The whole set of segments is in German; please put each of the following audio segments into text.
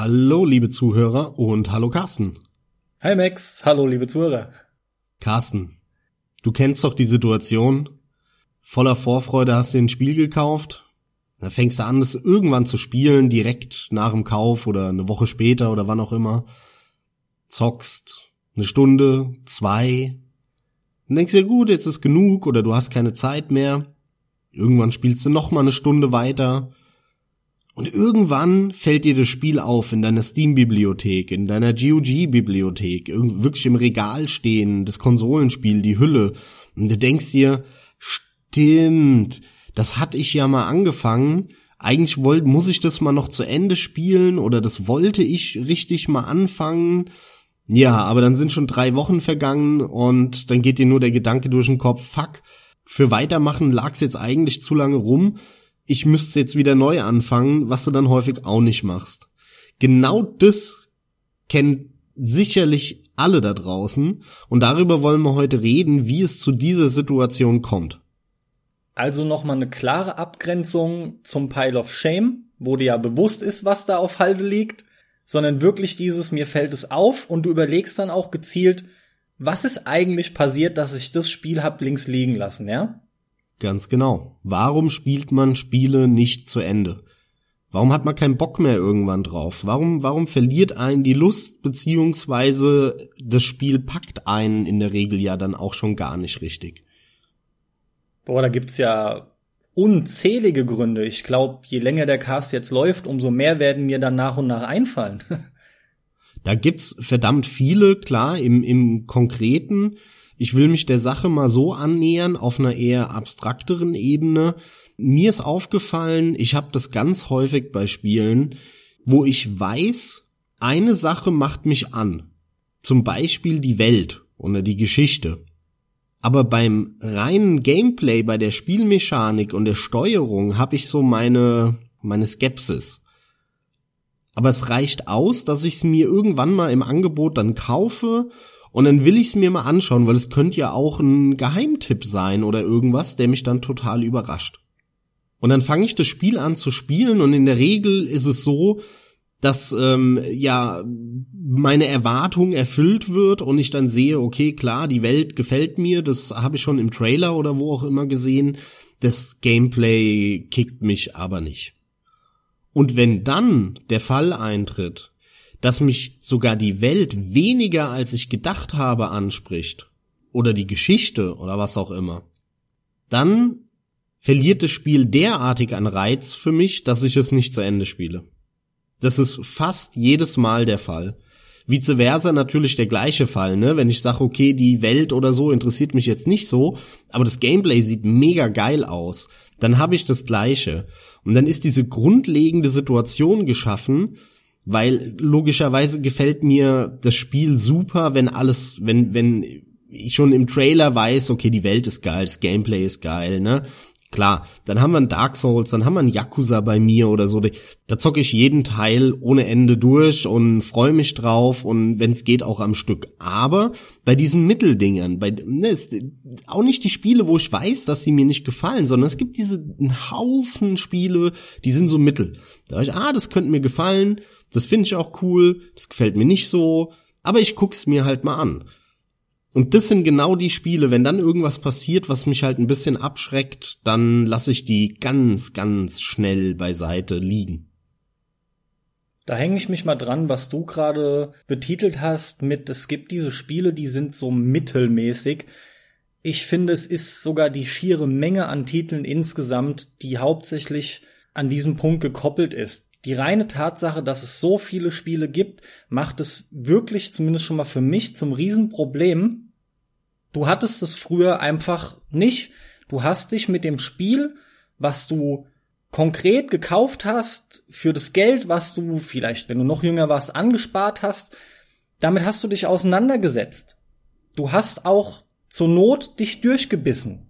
Hallo, liebe Zuhörer und hallo Carsten. Hi Max, hallo liebe Zuhörer. Carsten, du kennst doch die Situation. Voller Vorfreude hast du ein Spiel gekauft. Da fängst du an, das irgendwann zu spielen, direkt nach dem Kauf oder eine Woche später oder wann auch immer. Zockst eine Stunde, zwei. Dann denkst dir, gut, jetzt ist genug oder du hast keine Zeit mehr. Irgendwann spielst du noch mal eine Stunde weiter. Und irgendwann fällt dir das Spiel auf in deiner Steam-Bibliothek, in deiner GOG-Bibliothek, wirklich im Regal stehen, das Konsolenspiel, die Hülle. Und du denkst dir, stimmt, das hatte ich ja mal angefangen. Eigentlich wollte, muss ich das mal noch zu Ende spielen oder das wollte ich richtig mal anfangen. Ja, aber dann sind schon drei Wochen vergangen und dann geht dir nur der Gedanke durch den Kopf, fuck, für Weitermachen lag's jetzt eigentlich zu lange rum ich müsste jetzt wieder neu anfangen, was du dann häufig auch nicht machst. Genau das kennen sicherlich alle da draußen und darüber wollen wir heute reden, wie es zu dieser Situation kommt. Also nochmal eine klare Abgrenzung zum Pile of Shame, wo dir ja bewusst ist, was da auf Halde liegt, sondern wirklich dieses, mir fällt es auf und du überlegst dann auch gezielt, was ist eigentlich passiert, dass ich das Spiel hab links liegen lassen, ja? Ganz genau. Warum spielt man Spiele nicht zu Ende? Warum hat man keinen Bock mehr irgendwann drauf? Warum, warum verliert einen die Lust, beziehungsweise das Spiel packt einen in der Regel ja dann auch schon gar nicht richtig? Boah, da gibt's ja unzählige Gründe. Ich glaube, je länger der Cast jetzt läuft, umso mehr werden mir dann nach und nach einfallen. da gibt's verdammt viele, klar, im, im Konkreten ich will mich der Sache mal so annähern, auf einer eher abstrakteren Ebene. Mir ist aufgefallen, ich habe das ganz häufig bei Spielen, wo ich weiß, eine Sache macht mich an. Zum Beispiel die Welt oder die Geschichte. Aber beim reinen Gameplay, bei der Spielmechanik und der Steuerung habe ich so meine, meine Skepsis. Aber es reicht aus, dass ich es mir irgendwann mal im Angebot dann kaufe und dann will ich es mir mal anschauen, weil es könnte ja auch ein Geheimtipp sein oder irgendwas, der mich dann total überrascht. Und dann fange ich das Spiel an zu spielen und in der Regel ist es so, dass ähm, ja meine Erwartung erfüllt wird und ich dann sehe, okay, klar, die Welt gefällt mir, das habe ich schon im Trailer oder wo auch immer gesehen, das Gameplay kickt mich aber nicht. Und wenn dann der Fall eintritt, dass mich sogar die Welt weniger als ich gedacht habe anspricht oder die Geschichte oder was auch immer, dann verliert das Spiel derartig an Reiz für mich, dass ich es nicht zu Ende spiele. Das ist fast jedes Mal der Fall. Vice versa natürlich der gleiche Fall, ne? Wenn ich sage, okay, die Welt oder so interessiert mich jetzt nicht so, aber das Gameplay sieht mega geil aus, dann habe ich das gleiche. Und dann ist diese grundlegende Situation geschaffen, weil logischerweise gefällt mir das Spiel super, wenn alles, wenn, wenn ich schon im Trailer weiß, okay, die Welt ist geil, das Gameplay ist geil, ne? Klar, dann haben wir ein Dark Souls, dann haben wir ein Yakuza bei mir oder so. Da zocke ich jeden Teil ohne Ende durch und freue mich drauf und wenn es geht auch am Stück. Aber bei diesen Mitteldingern, bei ne, ist auch nicht die Spiele, wo ich weiß, dass sie mir nicht gefallen, sondern es gibt diese einen Haufen Spiele, die sind so mittel. Da ich, ah, das könnte mir gefallen, das finde ich auch cool, das gefällt mir nicht so, aber ich guck's mir halt mal an. Und das sind genau die Spiele, wenn dann irgendwas passiert, was mich halt ein bisschen abschreckt, dann lasse ich die ganz, ganz schnell beiseite liegen. Da hänge ich mich mal dran, was du gerade betitelt hast mit, es gibt diese Spiele, die sind so mittelmäßig. Ich finde, es ist sogar die schiere Menge an Titeln insgesamt, die hauptsächlich an diesem Punkt gekoppelt ist die reine Tatsache, dass es so viele Spiele gibt, macht es wirklich zumindest schon mal für mich zum Riesenproblem. Du hattest es früher einfach nicht. Du hast dich mit dem Spiel, was du konkret gekauft hast, für das Geld, was du vielleicht, wenn du noch jünger warst, angespart hast, damit hast du dich auseinandergesetzt. Du hast auch zur Not dich durchgebissen.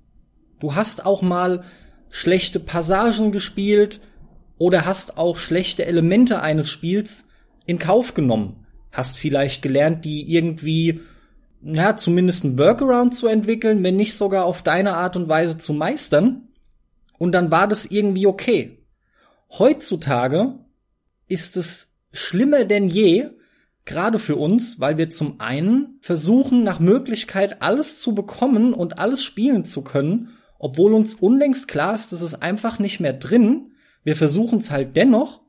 Du hast auch mal schlechte Passagen gespielt, oder hast auch schlechte Elemente eines Spiels in Kauf genommen. Hast vielleicht gelernt, die irgendwie, ja, zumindest ein Workaround zu entwickeln, wenn nicht sogar auf deine Art und Weise zu meistern. Und dann war das irgendwie okay. Heutzutage ist es schlimmer denn je, gerade für uns, weil wir zum einen versuchen, nach Möglichkeit alles zu bekommen und alles spielen zu können, obwohl uns unlängst klar ist, das ist einfach nicht mehr drin. Wir versuchen es halt dennoch.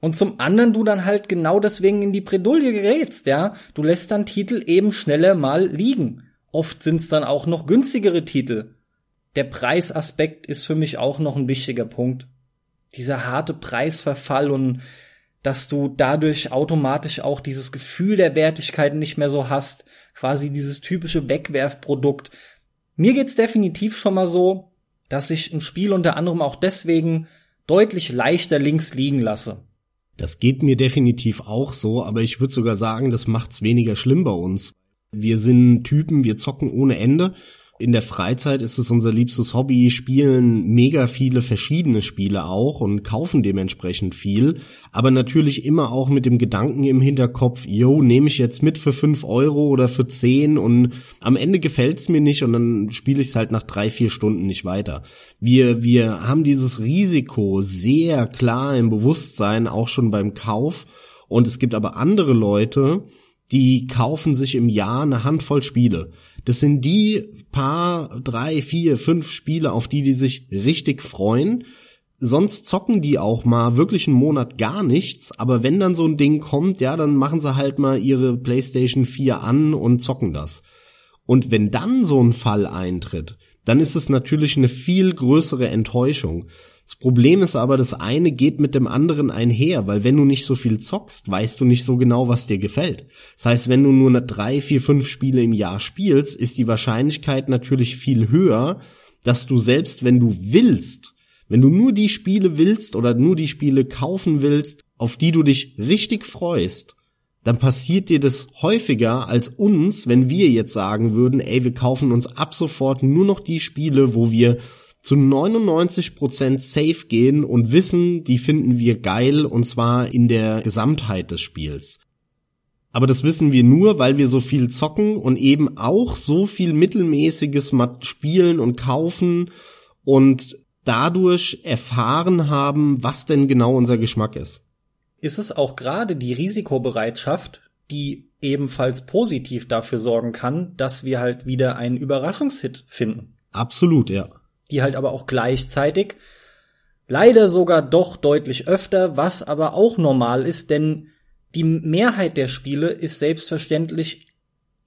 Und zum anderen du dann halt genau deswegen in die Bredouille gerätst, ja. Du lässt dann Titel eben schneller mal liegen. Oft sind es dann auch noch günstigere Titel. Der Preisaspekt ist für mich auch noch ein wichtiger Punkt. Dieser harte Preisverfall und dass du dadurch automatisch auch dieses Gefühl der Wertigkeit nicht mehr so hast, quasi dieses typische Wegwerfprodukt. Mir geht's definitiv schon mal so, dass ich ein Spiel unter anderem auch deswegen deutlich leichter links liegen lasse. Das geht mir definitiv auch so, aber ich würde sogar sagen, das macht's weniger schlimm bei uns. Wir sind Typen, wir zocken ohne Ende in der Freizeit ist es unser liebstes Hobby, spielen mega viele verschiedene Spiele auch und kaufen dementsprechend viel, aber natürlich immer auch mit dem Gedanken im Hinterkopf, yo, nehme ich jetzt mit für fünf Euro oder für zehn und am Ende gefällt's mir nicht und dann spiele ich es halt nach drei, vier Stunden nicht weiter. Wir, wir haben dieses Risiko sehr klar im Bewusstsein, auch schon beim Kauf und es gibt aber andere Leute, die kaufen sich im Jahr eine Handvoll Spiele. Das sind die paar, drei, vier, fünf Spiele, auf die die sich richtig freuen. Sonst zocken die auch mal wirklich einen Monat gar nichts, aber wenn dann so ein Ding kommt, ja, dann machen sie halt mal ihre PlayStation 4 an und zocken das. Und wenn dann so ein Fall eintritt, dann ist es natürlich eine viel größere Enttäuschung. Das Problem ist aber, das eine geht mit dem anderen einher, weil wenn du nicht so viel zockst, weißt du nicht so genau, was dir gefällt. Das heißt, wenn du nur drei, vier, fünf Spiele im Jahr spielst, ist die Wahrscheinlichkeit natürlich viel höher, dass du selbst, wenn du willst, wenn du nur die Spiele willst oder nur die Spiele kaufen willst, auf die du dich richtig freust, dann passiert dir das häufiger als uns, wenn wir jetzt sagen würden, ey, wir kaufen uns ab sofort nur noch die Spiele, wo wir zu 99% safe gehen und wissen, die finden wir geil und zwar in der Gesamtheit des Spiels. Aber das wissen wir nur, weil wir so viel zocken und eben auch so viel mittelmäßiges spielen und kaufen und dadurch erfahren haben, was denn genau unser Geschmack ist. Ist es auch gerade die Risikobereitschaft, die ebenfalls positiv dafür sorgen kann, dass wir halt wieder einen Überraschungshit finden? Absolut, ja die halt aber auch gleichzeitig. Leider sogar doch deutlich öfter, was aber auch normal ist, denn die Mehrheit der Spiele ist selbstverständlich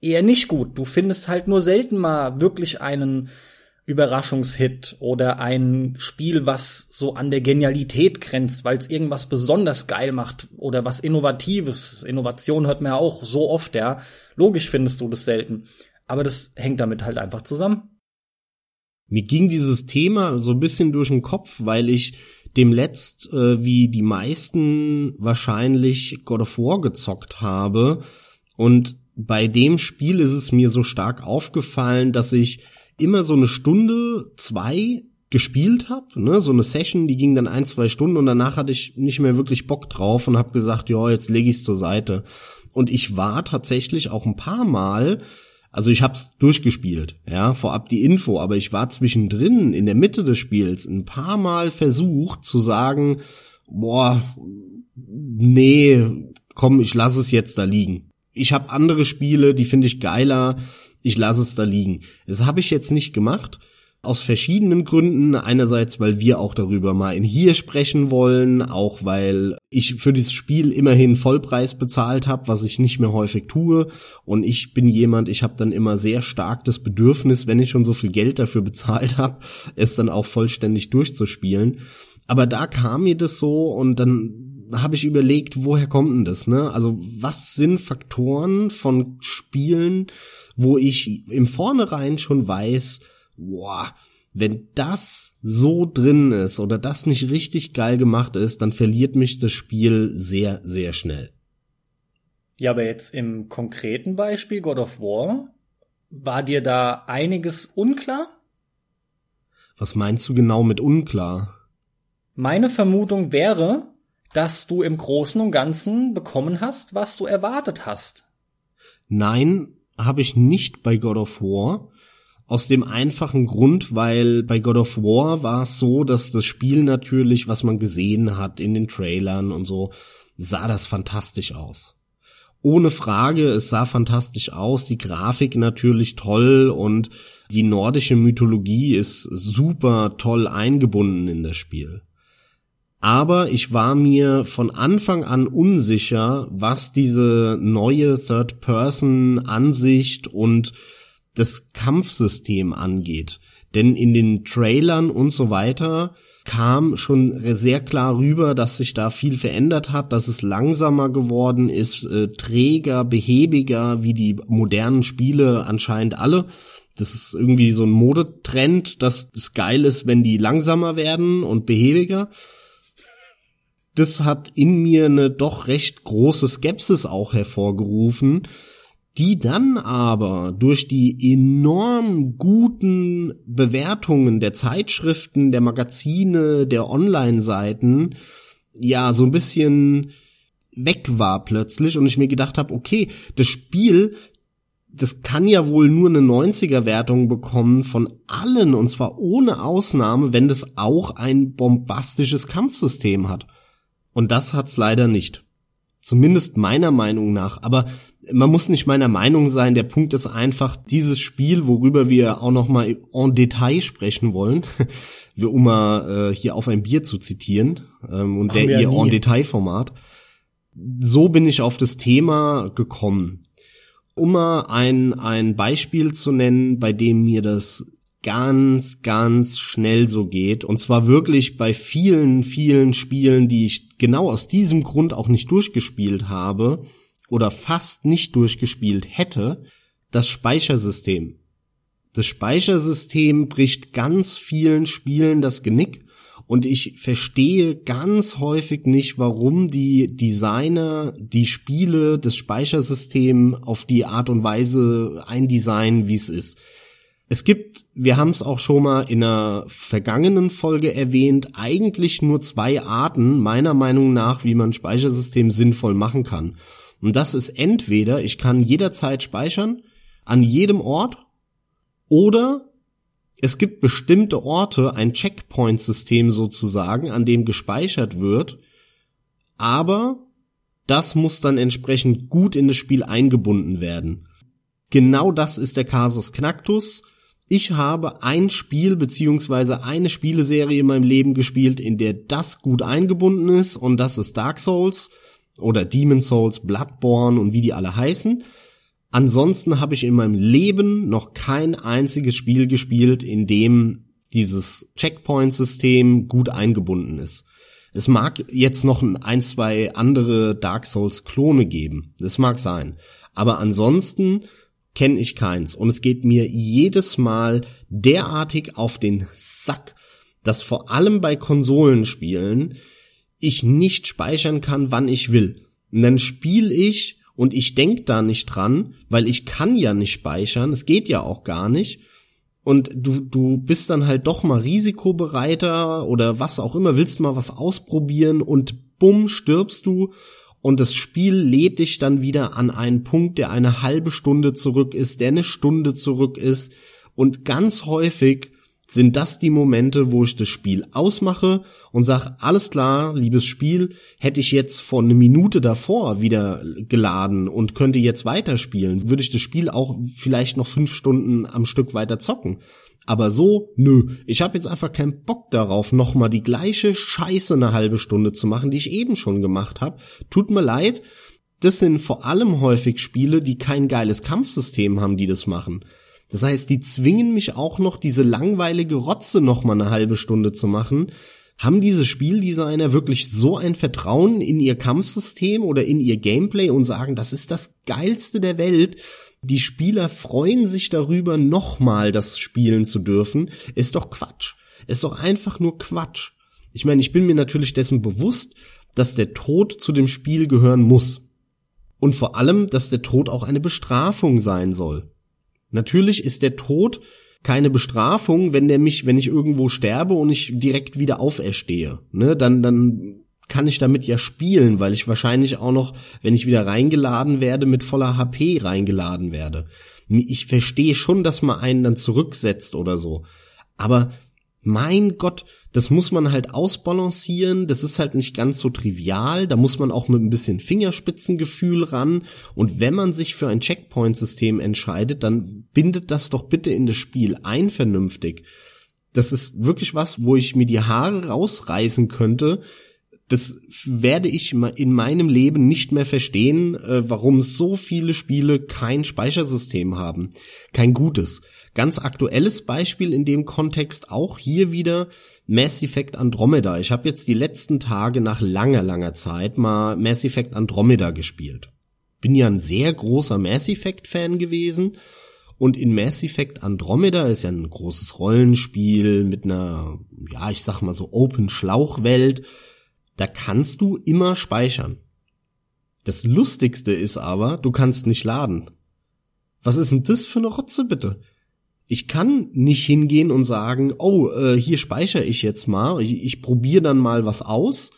eher nicht gut. Du findest halt nur selten mal wirklich einen Überraschungshit oder ein Spiel, was so an der Genialität grenzt, weil es irgendwas besonders geil macht oder was Innovatives. Innovation hört man ja auch so oft, ja. Logisch findest du das selten. Aber das hängt damit halt einfach zusammen. Mir ging dieses Thema so ein bisschen durch den Kopf, weil ich dem letzt, äh, wie die meisten wahrscheinlich God of War gezockt habe. Und bei dem Spiel ist es mir so stark aufgefallen, dass ich immer so eine Stunde, zwei gespielt habe, ne, so eine Session, die ging dann ein, zwei Stunden und danach hatte ich nicht mehr wirklich Bock drauf und habe gesagt, ja, jetzt lege ich's zur Seite. Und ich war tatsächlich auch ein paar Mal also ich hab's durchgespielt, ja, vorab die Info, aber ich war zwischendrin in der Mitte des Spiels ein paar Mal versucht zu sagen, boah, nee, komm, ich lass es jetzt da liegen. Ich habe andere Spiele, die finde ich geiler, ich lass es da liegen. Das habe ich jetzt nicht gemacht aus verschiedenen Gründen. Einerseits, weil wir auch darüber mal in hier sprechen wollen, auch weil ich für dieses Spiel immerhin Vollpreis bezahlt habe, was ich nicht mehr häufig tue. Und ich bin jemand, ich habe dann immer sehr stark das Bedürfnis, wenn ich schon so viel Geld dafür bezahlt habe, es dann auch vollständig durchzuspielen. Aber da kam mir das so und dann habe ich überlegt, woher kommt denn das, ne? Also, was sind Faktoren von Spielen, wo ich im Vornherein schon weiß, boah, wenn das so drin ist oder das nicht richtig geil gemacht ist, dann verliert mich das Spiel sehr, sehr schnell. Ja, aber jetzt im konkreten Beispiel God of War, war dir da einiges unklar? Was meinst du genau mit unklar? Meine Vermutung wäre, dass du im Großen und Ganzen bekommen hast, was du erwartet hast. Nein, habe ich nicht bei God of War. Aus dem einfachen Grund, weil bei God of War war es so, dass das Spiel natürlich, was man gesehen hat in den Trailern und so, sah das fantastisch aus. Ohne Frage, es sah fantastisch aus, die Grafik natürlich toll und die nordische Mythologie ist super toll eingebunden in das Spiel. Aber ich war mir von Anfang an unsicher, was diese neue Third-Person-Ansicht und das Kampfsystem angeht. Denn in den Trailern und so weiter kam schon sehr klar rüber, dass sich da viel verändert hat, dass es langsamer geworden ist, äh, träger, behäbiger, wie die modernen Spiele anscheinend alle. Das ist irgendwie so ein Modetrend, dass es geil ist, wenn die langsamer werden und behäbiger. Das hat in mir eine doch recht große Skepsis auch hervorgerufen, die dann aber durch die enorm guten Bewertungen der Zeitschriften, der Magazine, der Online-Seiten ja so ein bisschen weg war plötzlich und ich mir gedacht habe, okay, das Spiel, das kann ja wohl nur eine 90er Wertung bekommen von allen und zwar ohne Ausnahme, wenn das auch ein bombastisches Kampfsystem hat. Und das hat's leider nicht. Zumindest meiner Meinung nach. Aber man muss nicht meiner Meinung sein. Der Punkt ist einfach, dieses Spiel, worüber wir auch noch mal en Detail sprechen wollen, um mal äh, hier auf ein Bier zu zitieren ähm, und Machen der ihr en Detail Format. So bin ich auf das Thema gekommen. Um mal ein, ein Beispiel zu nennen, bei dem mir das ganz, ganz schnell so geht. Und zwar wirklich bei vielen, vielen Spielen, die ich genau aus diesem Grund auch nicht durchgespielt habe oder fast nicht durchgespielt hätte, das Speichersystem. Das Speichersystem bricht ganz vielen Spielen das Genick und ich verstehe ganz häufig nicht, warum die Designer die Spiele, das Speichersystem auf die Art und Weise eindesignen, wie es ist. Es gibt, wir haben es auch schon mal in einer vergangenen Folge erwähnt, eigentlich nur zwei Arten, meiner Meinung nach, wie man Speichersystem sinnvoll machen kann. Und das ist entweder, ich kann jederzeit speichern, an jedem Ort, oder es gibt bestimmte Orte, ein Checkpoint-System sozusagen, an dem gespeichert wird, aber das muss dann entsprechend gut in das Spiel eingebunden werden. Genau das ist der Kasus Knacktus ich habe ein Spiel beziehungsweise eine Spieleserie in meinem Leben gespielt, in der das gut eingebunden ist und das ist Dark Souls oder Demon Souls, Bloodborne und wie die alle heißen. Ansonsten habe ich in meinem Leben noch kein einziges Spiel gespielt, in dem dieses Checkpoint-System gut eingebunden ist. Es mag jetzt noch ein, zwei andere Dark Souls-Klone geben. Das mag sein. Aber ansonsten kenne ich keins. Und es geht mir jedes Mal derartig auf den Sack, dass vor allem bei Konsolenspielen ich nicht speichern kann, wann ich will. Und dann spiele ich und ich denk da nicht dran, weil ich kann ja nicht speichern, es geht ja auch gar nicht. Und du, du bist dann halt doch mal risikobereiter oder was auch immer, willst mal was ausprobieren und bumm, stirbst du und das Spiel lädt dich dann wieder an einen Punkt, der eine halbe Stunde zurück ist, der eine Stunde zurück ist. Und ganz häufig sind das die Momente, wo ich das Spiel ausmache und sage, alles klar, liebes Spiel, hätte ich jetzt vor eine Minute davor wieder geladen und könnte jetzt weiterspielen, würde ich das Spiel auch vielleicht noch fünf Stunden am Stück weiter zocken. Aber so, nö. Ich habe jetzt einfach keinen Bock darauf, nochmal die gleiche Scheiße eine halbe Stunde zu machen, die ich eben schon gemacht habe. Tut mir leid. Das sind vor allem häufig Spiele, die kein geiles Kampfsystem haben, die das machen. Das heißt, die zwingen mich auch noch, diese langweilige Rotze nochmal eine halbe Stunde zu machen. Haben diese Spieldesigner wirklich so ein Vertrauen in ihr Kampfsystem oder in ihr Gameplay und sagen, das ist das geilste der Welt die Spieler freuen sich darüber, nochmal das spielen zu dürfen, ist doch Quatsch. Ist doch einfach nur Quatsch. Ich meine, ich bin mir natürlich dessen bewusst, dass der Tod zu dem Spiel gehören muss. Und vor allem, dass der Tod auch eine Bestrafung sein soll. Natürlich ist der Tod keine Bestrafung, wenn der mich, wenn ich irgendwo sterbe und ich direkt wieder auferstehe. Ne, dann, dann kann ich damit ja spielen, weil ich wahrscheinlich auch noch, wenn ich wieder reingeladen werde, mit voller HP reingeladen werde. Ich verstehe schon, dass man einen dann zurücksetzt oder so. Aber mein Gott, das muss man halt ausbalancieren, das ist halt nicht ganz so trivial, da muss man auch mit ein bisschen Fingerspitzengefühl ran und wenn man sich für ein Checkpoint-System entscheidet, dann bindet das doch bitte in das Spiel ein vernünftig. Das ist wirklich was, wo ich mir die Haare rausreißen könnte, das werde ich in meinem Leben nicht mehr verstehen, äh, warum so viele Spiele kein Speichersystem haben. Kein gutes. Ganz aktuelles Beispiel in dem Kontext auch hier wieder Mass Effect Andromeda. Ich habe jetzt die letzten Tage nach langer, langer Zeit mal Mass Effect Andromeda gespielt. Bin ja ein sehr großer Mass Effect Fan gewesen. Und in Mass Effect Andromeda ist ja ein großes Rollenspiel mit einer, ja, ich sag mal so Open Schlauchwelt. Da kannst du immer speichern. Das Lustigste ist aber, du kannst nicht laden. Was ist denn das für eine Rotze bitte? Ich kann nicht hingehen und sagen, oh, äh, hier speichere ich jetzt mal, ich, ich probiere dann mal was aus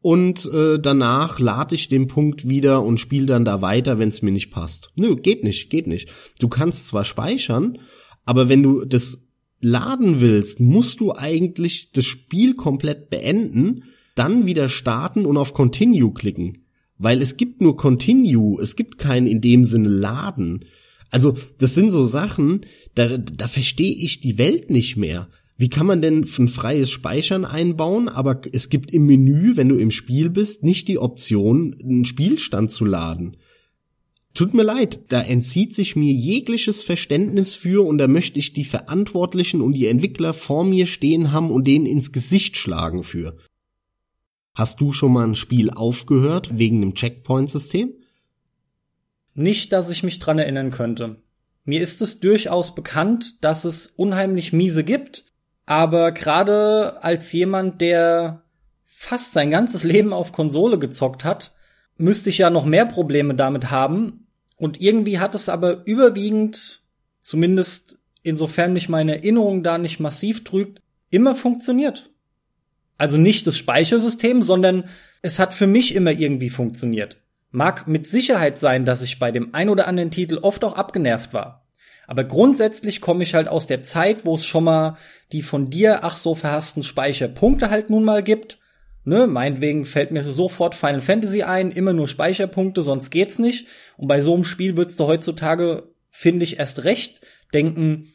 und äh, danach lade ich den Punkt wieder und spiele dann da weiter, wenn es mir nicht passt. Nö, geht nicht, geht nicht. Du kannst zwar speichern, aber wenn du das laden willst, musst du eigentlich das Spiel komplett beenden, dann wieder starten und auf Continue klicken. Weil es gibt nur Continue, es gibt kein in dem Sinne Laden. Also, das sind so Sachen, da, da verstehe ich die Welt nicht mehr. Wie kann man denn ein freies Speichern einbauen, aber es gibt im Menü, wenn du im Spiel bist, nicht die Option, einen Spielstand zu laden? Tut mir leid, da entzieht sich mir jegliches Verständnis für und da möchte ich die Verantwortlichen und die Entwickler vor mir stehen haben und denen ins Gesicht schlagen für. Hast du schon mal ein Spiel aufgehört wegen einem Checkpoint-System? Nicht, dass ich mich dran erinnern könnte. Mir ist es durchaus bekannt, dass es unheimlich miese gibt, aber gerade als jemand, der fast sein ganzes Leben auf Konsole gezockt hat, müsste ich ja noch mehr Probleme damit haben. Und irgendwie hat es aber überwiegend, zumindest insofern mich meine Erinnerung da nicht massiv trügt, immer funktioniert. Also nicht das Speichersystem, sondern es hat für mich immer irgendwie funktioniert. Mag mit Sicherheit sein, dass ich bei dem ein oder anderen Titel oft auch abgenervt war. Aber grundsätzlich komme ich halt aus der Zeit, wo es schon mal die von dir ach so verhassten Speicherpunkte halt nun mal gibt. Ne, meinetwegen fällt mir sofort Final Fantasy ein, immer nur Speicherpunkte, sonst geht's nicht. Und bei so einem Spiel würdest du heutzutage, finde ich, erst recht denken,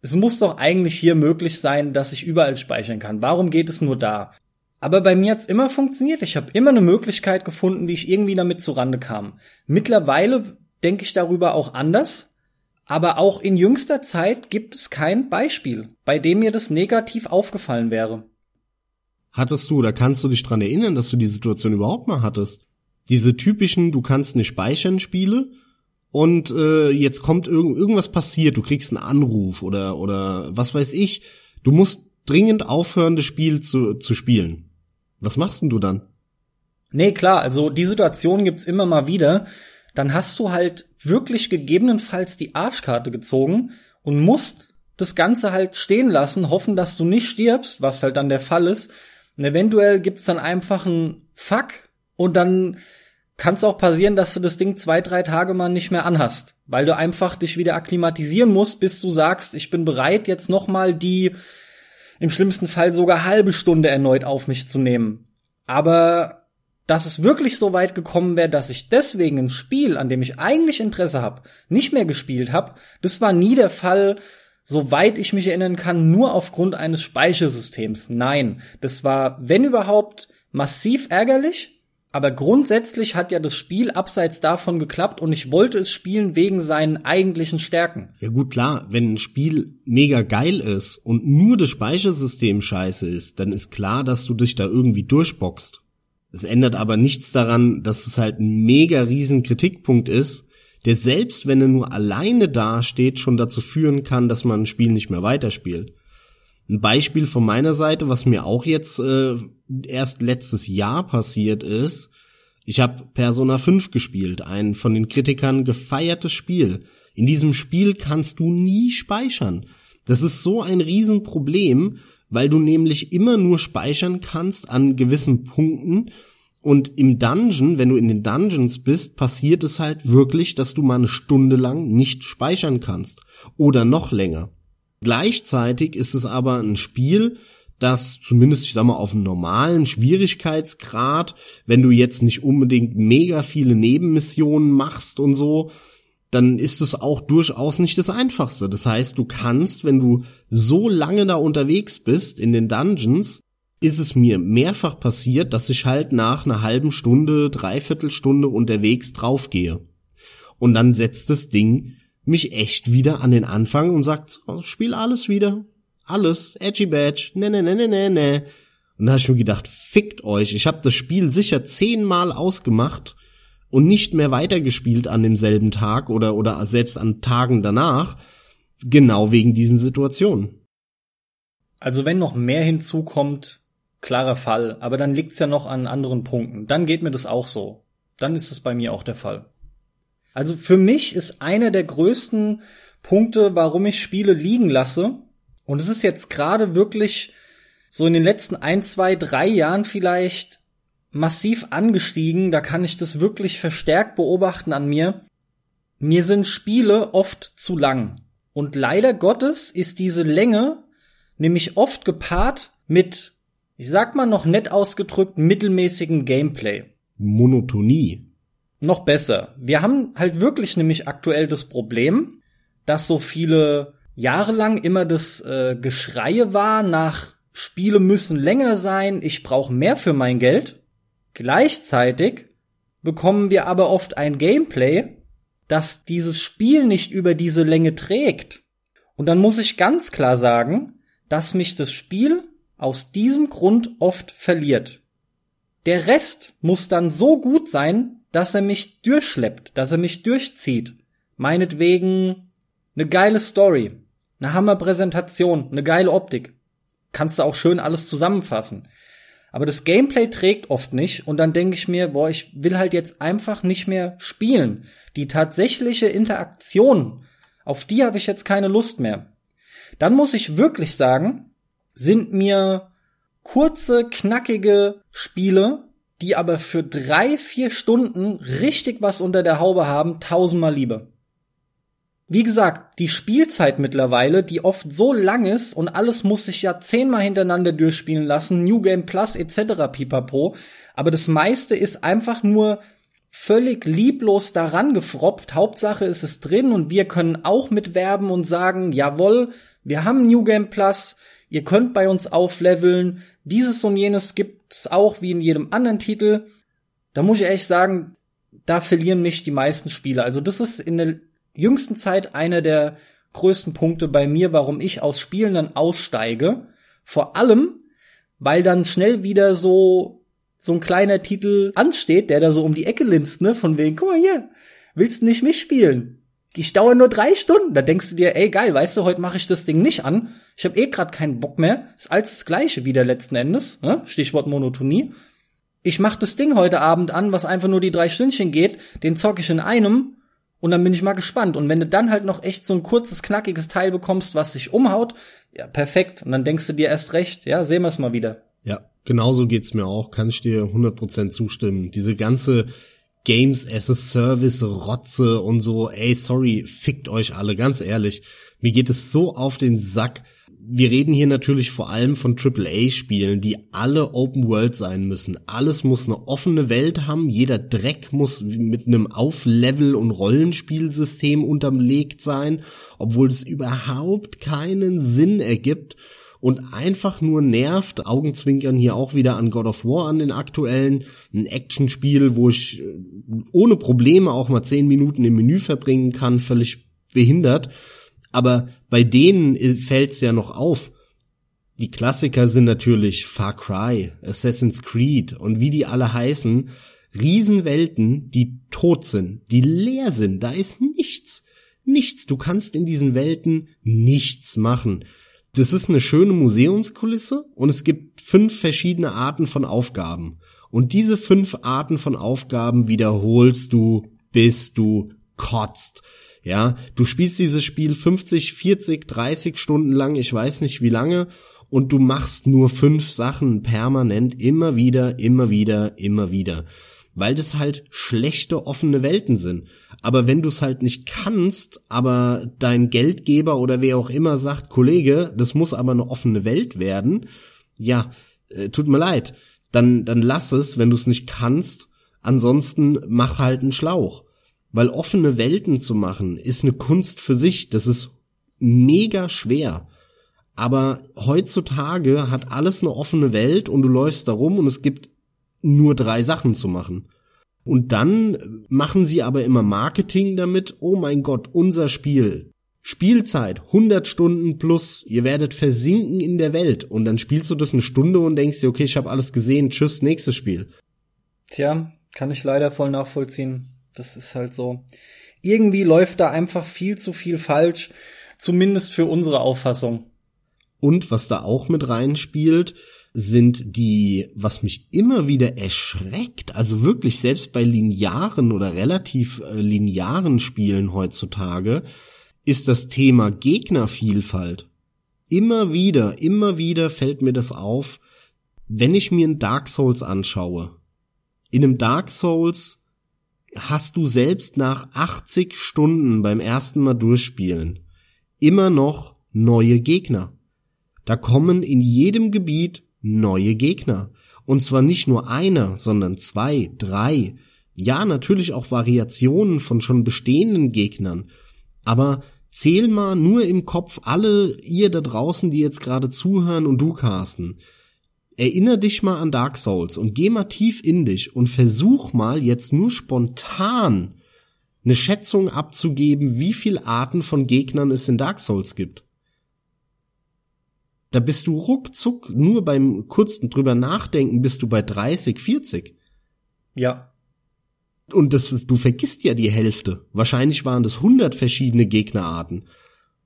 es muss doch eigentlich hier möglich sein, dass ich überall speichern kann. Warum geht es nur da? Aber bei mir hat's immer funktioniert. Ich habe immer eine Möglichkeit gefunden, wie ich irgendwie damit zurande kam. Mittlerweile denke ich darüber auch anders. Aber auch in jüngster Zeit gibt es kein Beispiel, bei dem mir das negativ aufgefallen wäre. Hattest du, da kannst du dich dran erinnern, dass du die Situation überhaupt mal hattest? Diese typischen, du kannst nicht speichern Spiele und äh, jetzt kommt irg irgendwas passiert, du kriegst einen Anruf oder oder was weiß ich, du musst dringend aufhören, das Spiel zu, zu spielen. Was machst denn du dann? Nee, klar, also die Situation gibt's immer mal wieder. Dann hast du halt wirklich gegebenenfalls die Arschkarte gezogen und musst das Ganze halt stehen lassen, hoffen, dass du nicht stirbst, was halt dann der Fall ist. Und eventuell gibt's dann einfach einen Fuck und dann kann es auch passieren, dass du das Ding zwei, drei Tage mal nicht mehr anhast, weil du einfach dich wieder akklimatisieren musst, bis du sagst, ich bin bereit, jetzt noch mal die im schlimmsten Fall sogar halbe Stunde erneut auf mich zu nehmen. Aber dass es wirklich so weit gekommen wäre, dass ich deswegen ein Spiel, an dem ich eigentlich Interesse habe, nicht mehr gespielt habe, das war nie der Fall, soweit ich mich erinnern kann, nur aufgrund eines Speichersystems. Nein, das war, wenn überhaupt, massiv ärgerlich, aber grundsätzlich hat ja das Spiel abseits davon geklappt und ich wollte es spielen wegen seinen eigentlichen Stärken. Ja gut, klar, wenn ein Spiel mega geil ist und nur das Speichersystem scheiße ist, dann ist klar, dass du dich da irgendwie durchboxst. Es ändert aber nichts daran, dass es halt ein mega riesen Kritikpunkt ist, der selbst wenn er nur alleine dasteht, schon dazu führen kann, dass man ein Spiel nicht mehr weiterspielt. Ein Beispiel von meiner Seite, was mir auch jetzt äh, erst letztes Jahr passiert ist, ich habe Persona 5 gespielt, ein von den Kritikern gefeiertes Spiel. In diesem Spiel kannst du nie speichern. Das ist so ein Riesenproblem, weil du nämlich immer nur speichern kannst an gewissen Punkten und im Dungeon, wenn du in den Dungeons bist, passiert es halt wirklich, dass du mal eine Stunde lang nicht speichern kannst oder noch länger. Gleichzeitig ist es aber ein Spiel, das zumindest, ich sag mal, auf einem normalen Schwierigkeitsgrad, wenn du jetzt nicht unbedingt mega viele Nebenmissionen machst und so, dann ist es auch durchaus nicht das einfachste. Das heißt, du kannst, wenn du so lange da unterwegs bist in den Dungeons, ist es mir mehrfach passiert, dass ich halt nach einer halben Stunde, dreiviertel Stunde unterwegs draufgehe. Und dann setzt das Ding mich echt wieder an den Anfang und sagt, spiel alles wieder. Alles. Edgy Badge. Ne, ne, ne, ne, ne, ne. Und da habe ich mir gedacht, fickt euch. Ich habe das Spiel sicher zehnmal ausgemacht und nicht mehr weitergespielt an demselben Tag oder, oder selbst an Tagen danach. Genau wegen diesen Situationen. Also wenn noch mehr hinzukommt, klarer Fall. Aber dann liegt's ja noch an anderen Punkten. Dann geht mir das auch so. Dann ist es bei mir auch der Fall. Also für mich ist einer der größten Punkte, warum ich Spiele liegen lasse. Und es ist jetzt gerade wirklich so in den letzten ein, zwei, drei Jahren vielleicht massiv angestiegen. Da kann ich das wirklich verstärkt beobachten an mir. Mir sind Spiele oft zu lang. Und leider Gottes ist diese Länge nämlich oft gepaart mit, ich sag mal noch nett ausgedrückt, mittelmäßigen Gameplay. Monotonie noch besser. Wir haben halt wirklich nämlich aktuell das Problem, dass so viele Jahre lang immer das äh, Geschreie war nach Spiele müssen länger sein, ich brauche mehr für mein Geld. Gleichzeitig bekommen wir aber oft ein Gameplay, das dieses Spiel nicht über diese Länge trägt. Und dann muss ich ganz klar sagen, dass mich das Spiel aus diesem Grund oft verliert. Der Rest muss dann so gut sein, dass er mich durchschleppt, dass er mich durchzieht. Meinetwegen eine geile Story, eine Hammerpräsentation, eine geile Optik. Kannst du auch schön alles zusammenfassen. Aber das Gameplay trägt oft nicht und dann denke ich mir, boah, ich will halt jetzt einfach nicht mehr spielen. Die tatsächliche Interaktion, auf die habe ich jetzt keine Lust mehr. Dann muss ich wirklich sagen, sind mir kurze, knackige Spiele die aber für drei, vier Stunden richtig was unter der Haube haben, tausendmal lieber. Wie gesagt, die Spielzeit mittlerweile, die oft so lang ist und alles muss sich ja zehnmal hintereinander durchspielen lassen, New Game Plus etc. pipapo, aber das meiste ist einfach nur völlig lieblos daran gefropft. Hauptsache ist es drin und wir können auch mitwerben und sagen, jawohl, wir haben New Game Plus, ihr könnt bei uns aufleveln, dieses und jenes gibt's auch wie in jedem anderen Titel. Da muss ich ehrlich sagen, da verlieren mich die meisten Spiele. Also das ist in der jüngsten Zeit einer der größten Punkte bei mir, warum ich aus Spielen dann aussteige. Vor allem, weil dann schnell wieder so so ein kleiner Titel ansteht, der da so um die Ecke linst, ne, von wegen, guck mal hier, willst du nicht mitspielen? Ich dauere nur drei Stunden. Da denkst du dir, ey geil, weißt du, heute mache ich das Ding nicht an. Ich habe eh grad keinen Bock mehr. Ist alles das Gleiche wieder letzten Endes. Ne? Stichwort Monotonie. Ich mach das Ding heute Abend an, was einfach nur die drei Stündchen geht. Den zock ich in einem und dann bin ich mal gespannt. Und wenn du dann halt noch echt so ein kurzes, knackiges Teil bekommst, was sich umhaut, ja, perfekt. Und dann denkst du dir erst recht, ja, sehen wir es mal wieder. Ja, genauso geht's mir auch. Kann ich dir 100% zustimmen. Diese ganze Games as a Service Rotze und so, ey, sorry, fickt euch alle, ganz ehrlich. Mir geht es so auf den Sack. Wir reden hier natürlich vor allem von AAA-Spielen, die alle Open World sein müssen. Alles muss eine offene Welt haben. Jeder Dreck muss mit einem Auflevel- und Rollenspielsystem unterlegt sein, obwohl es überhaupt keinen Sinn ergibt und einfach nur nervt. Augenzwinkern hier auch wieder an God of War an den aktuellen. Ein Actionspiel, wo ich äh, ohne Probleme auch mal zehn Minuten im Menü verbringen kann, völlig behindert. Aber bei denen äh, fällt's ja noch auf. Die Klassiker sind natürlich Far Cry, Assassin's Creed und wie die alle heißen. Riesenwelten, die tot sind, die leer sind. Da ist nichts. Nichts. Du kannst in diesen Welten nichts machen das ist eine schöne Museumskulisse und es gibt fünf verschiedene Arten von Aufgaben. Und diese fünf Arten von Aufgaben wiederholst du, bis du kotzt. Ja, du spielst dieses Spiel 50, 40, 30 Stunden lang, ich weiß nicht wie lange, und du machst nur fünf Sachen permanent, immer wieder, immer wieder, immer wieder. weil das halt schlechte offene Welten sind. Aber wenn du es halt nicht kannst, aber dein Geldgeber oder wer auch immer sagt, Kollege, das muss aber eine offene Welt werden, ja, äh, tut mir leid, dann, dann lass es, wenn du es nicht kannst, ansonsten mach halt einen Schlauch. Weil offene Welten zu machen, ist eine Kunst für sich, das ist mega schwer. Aber heutzutage hat alles eine offene Welt und du läufst da rum und es gibt nur drei Sachen zu machen. Und dann machen sie aber immer Marketing damit, oh mein Gott, unser Spiel. Spielzeit 100 Stunden plus, ihr werdet versinken in der Welt und dann spielst du das eine Stunde und denkst dir, okay, ich habe alles gesehen, tschüss, nächstes Spiel. Tja, kann ich leider voll nachvollziehen. Das ist halt so. Irgendwie läuft da einfach viel zu viel falsch, zumindest für unsere Auffassung. Und was da auch mit reinspielt, sind die, was mich immer wieder erschreckt, also wirklich selbst bei linearen oder relativ äh, linearen Spielen heutzutage, ist das Thema Gegnervielfalt. Immer wieder, immer wieder fällt mir das auf, wenn ich mir ein Dark Souls anschaue. In einem Dark Souls hast du selbst nach 80 Stunden beim ersten Mal durchspielen immer noch neue Gegner. Da kommen in jedem Gebiet neue Gegner. Und zwar nicht nur einer, sondern zwei, drei. Ja, natürlich auch Variationen von schon bestehenden Gegnern. Aber zähl mal nur im Kopf alle ihr da draußen, die jetzt gerade zuhören und du, Carsten. Erinner dich mal an Dark Souls und geh mal tief in dich und versuch mal jetzt nur spontan eine Schätzung abzugeben, wie viel Arten von Gegnern es in Dark Souls gibt. Da bist du ruckzuck, nur beim kurzen drüber nachdenken bist du bei 30, 40. Ja. Und das, du vergisst ja die Hälfte. Wahrscheinlich waren das 100 verschiedene Gegnerarten.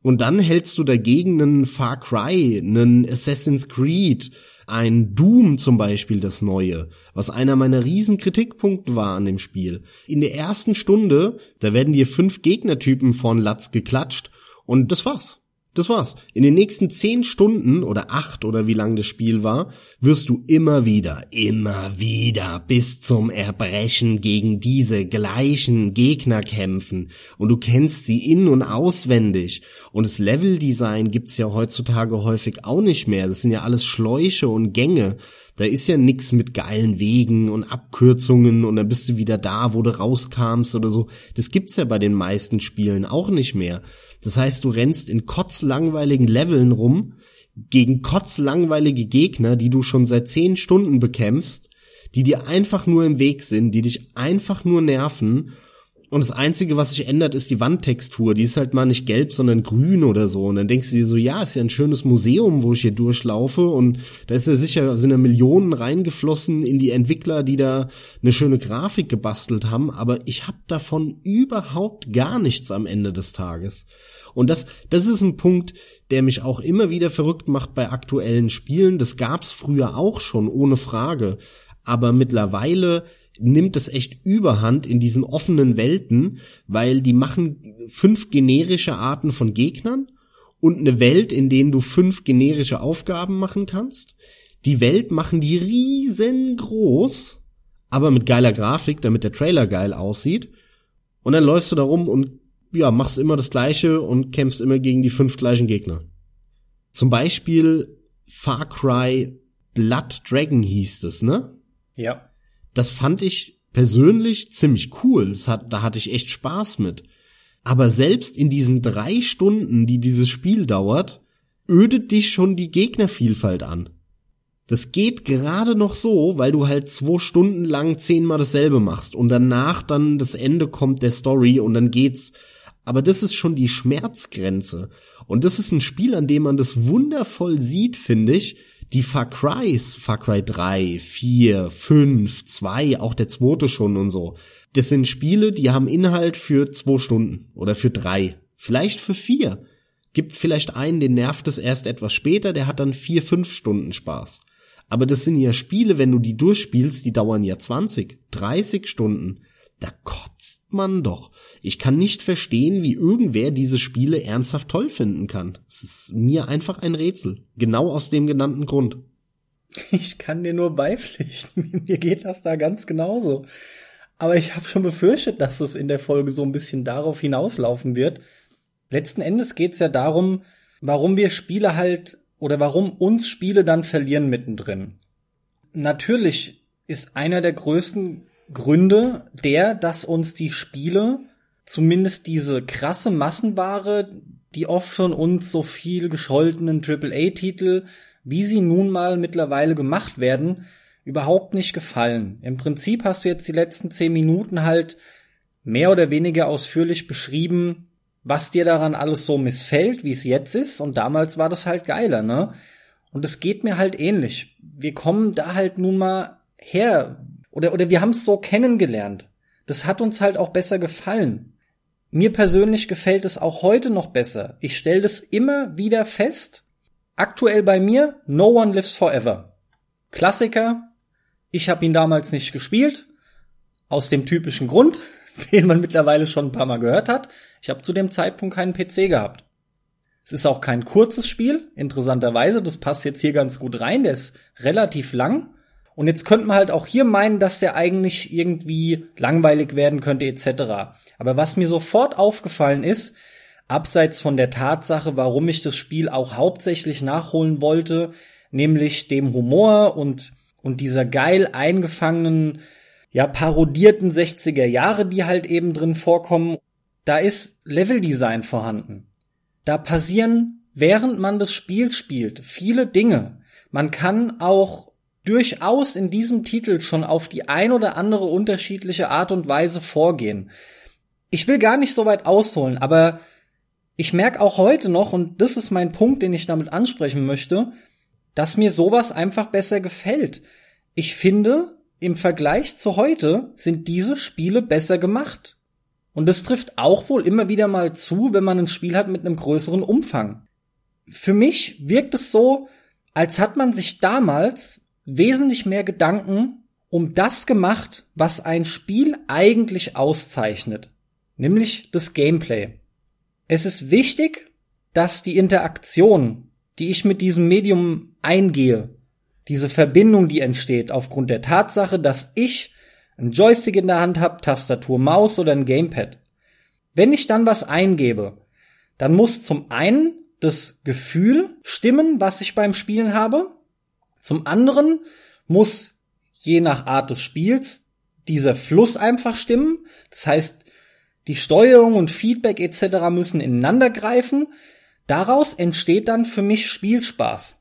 Und dann hältst du dagegen einen Far Cry, einen Assassin's Creed, ein Doom zum Beispiel das neue, was einer meiner riesen Kritikpunkte war an dem Spiel. In der ersten Stunde, da werden dir fünf Gegnertypen von Latz geklatscht und das war's. Das war's. In den nächsten zehn Stunden oder acht oder wie lang das Spiel war, wirst du immer wieder, immer wieder bis zum Erbrechen gegen diese gleichen Gegner kämpfen. Und du kennst sie in- und auswendig. Und das Leveldesign gibt's ja heutzutage häufig auch nicht mehr. Das sind ja alles Schläuche und Gänge. Da ist ja nix mit geilen Wegen und Abkürzungen und dann bist du wieder da, wo du rauskamst oder so. Das gibt's ja bei den meisten Spielen auch nicht mehr. Das heißt, du rennst in kotzlangweiligen Leveln rum gegen kotzlangweilige Gegner, die du schon seit zehn Stunden bekämpfst, die dir einfach nur im Weg sind, die dich einfach nur nerven und das Einzige, was sich ändert, ist die Wandtextur. Die ist halt mal nicht gelb, sondern grün oder so. Und dann denkst du dir so, ja, ist ja ein schönes Museum, wo ich hier durchlaufe. Und da ist ja sicher, sind ja Millionen reingeflossen in die Entwickler, die da eine schöne Grafik gebastelt haben. Aber ich habe davon überhaupt gar nichts am Ende des Tages. Und das, das ist ein Punkt, der mich auch immer wieder verrückt macht bei aktuellen Spielen. Das gab's früher auch schon, ohne Frage. Aber mittlerweile nimmt es echt überhand in diesen offenen Welten, weil die machen fünf generische Arten von Gegnern und eine Welt, in denen du fünf generische Aufgaben machen kannst. Die Welt machen die riesengroß, aber mit geiler Grafik, damit der Trailer geil aussieht. Und dann läufst du da rum und ja, machst immer das Gleiche und kämpfst immer gegen die fünf gleichen Gegner. Zum Beispiel Far Cry Blood Dragon hieß es, ne? Ja. Das fand ich persönlich ziemlich cool. Das hat, da hatte ich echt Spaß mit. Aber selbst in diesen drei Stunden, die dieses Spiel dauert, ödet dich schon die Gegnervielfalt an. Das geht gerade noch so, weil du halt zwei Stunden lang zehnmal dasselbe machst und danach dann das Ende kommt der Story und dann geht's. Aber das ist schon die Schmerzgrenze. Und das ist ein Spiel, an dem man das wundervoll sieht, finde ich, die Far Crys, Far Cry 3, 4, 5, 2, auch der zweite schon und so. Das sind Spiele, die haben Inhalt für zwei Stunden oder für drei, vielleicht für vier. Gibt vielleicht einen, den nervt es erst etwas später, der hat dann vier, fünf Stunden Spaß. Aber das sind ja Spiele, wenn du die durchspielst, die dauern ja 20, 30 Stunden. Da kotzt man doch. Ich kann nicht verstehen, wie irgendwer diese Spiele ernsthaft toll finden kann. Es ist mir einfach ein Rätsel. Genau aus dem genannten Grund. Ich kann dir nur beipflichten. Mir geht das da ganz genauso. Aber ich habe schon befürchtet, dass es in der Folge so ein bisschen darauf hinauslaufen wird. Letzten Endes geht's ja darum, warum wir Spiele halt oder warum uns Spiele dann verlieren mittendrin. Natürlich ist einer der größten Gründe der, dass uns die Spiele zumindest diese krasse Massenware, die oft von uns so viel gescholtenen AAA-Titel, wie sie nun mal mittlerweile gemacht werden, überhaupt nicht gefallen. Im Prinzip hast du jetzt die letzten zehn Minuten halt mehr oder weniger ausführlich beschrieben, was dir daran alles so missfällt, wie es jetzt ist. Und damals war das halt geiler, ne? Und es geht mir halt ähnlich. Wir kommen da halt nun mal her. Oder, oder wir haben es so kennengelernt. Das hat uns halt auch besser gefallen. Mir persönlich gefällt es auch heute noch besser. Ich stelle das immer wieder fest. Aktuell bei mir No One Lives Forever. Klassiker. Ich habe ihn damals nicht gespielt. Aus dem typischen Grund, den man mittlerweile schon ein paar Mal gehört hat. Ich habe zu dem Zeitpunkt keinen PC gehabt. Es ist auch kein kurzes Spiel, interessanterweise. Das passt jetzt hier ganz gut rein. Der ist relativ lang. Und jetzt könnte man halt auch hier meinen, dass der eigentlich irgendwie langweilig werden könnte etc. Aber was mir sofort aufgefallen ist, abseits von der Tatsache, warum ich das Spiel auch hauptsächlich nachholen wollte, nämlich dem Humor und, und dieser geil eingefangenen, ja, parodierten 60er Jahre, die halt eben drin vorkommen, da ist Leveldesign vorhanden. Da passieren, während man das Spiel spielt, viele Dinge. Man kann auch durchaus in diesem Titel schon auf die ein oder andere unterschiedliche Art und Weise vorgehen. Ich will gar nicht so weit ausholen, aber ich merke auch heute noch, und das ist mein Punkt, den ich damit ansprechen möchte, dass mir sowas einfach besser gefällt. Ich finde, im Vergleich zu heute sind diese Spiele besser gemacht. Und das trifft auch wohl immer wieder mal zu, wenn man ein Spiel hat mit einem größeren Umfang. Für mich wirkt es so, als hat man sich damals wesentlich mehr Gedanken um das gemacht, was ein Spiel eigentlich auszeichnet, nämlich das Gameplay. Es ist wichtig, dass die Interaktion, die ich mit diesem Medium eingehe, diese Verbindung, die entsteht aufgrund der Tatsache, dass ich ein Joystick in der Hand habe, Tastatur, Maus oder ein Gamepad. Wenn ich dann was eingebe, dann muss zum einen das Gefühl stimmen, was ich beim Spielen habe, zum anderen muss je nach Art des Spiels dieser Fluss einfach stimmen. Das heißt, die Steuerung und Feedback etc. müssen ineinander greifen. Daraus entsteht dann für mich Spielspaß.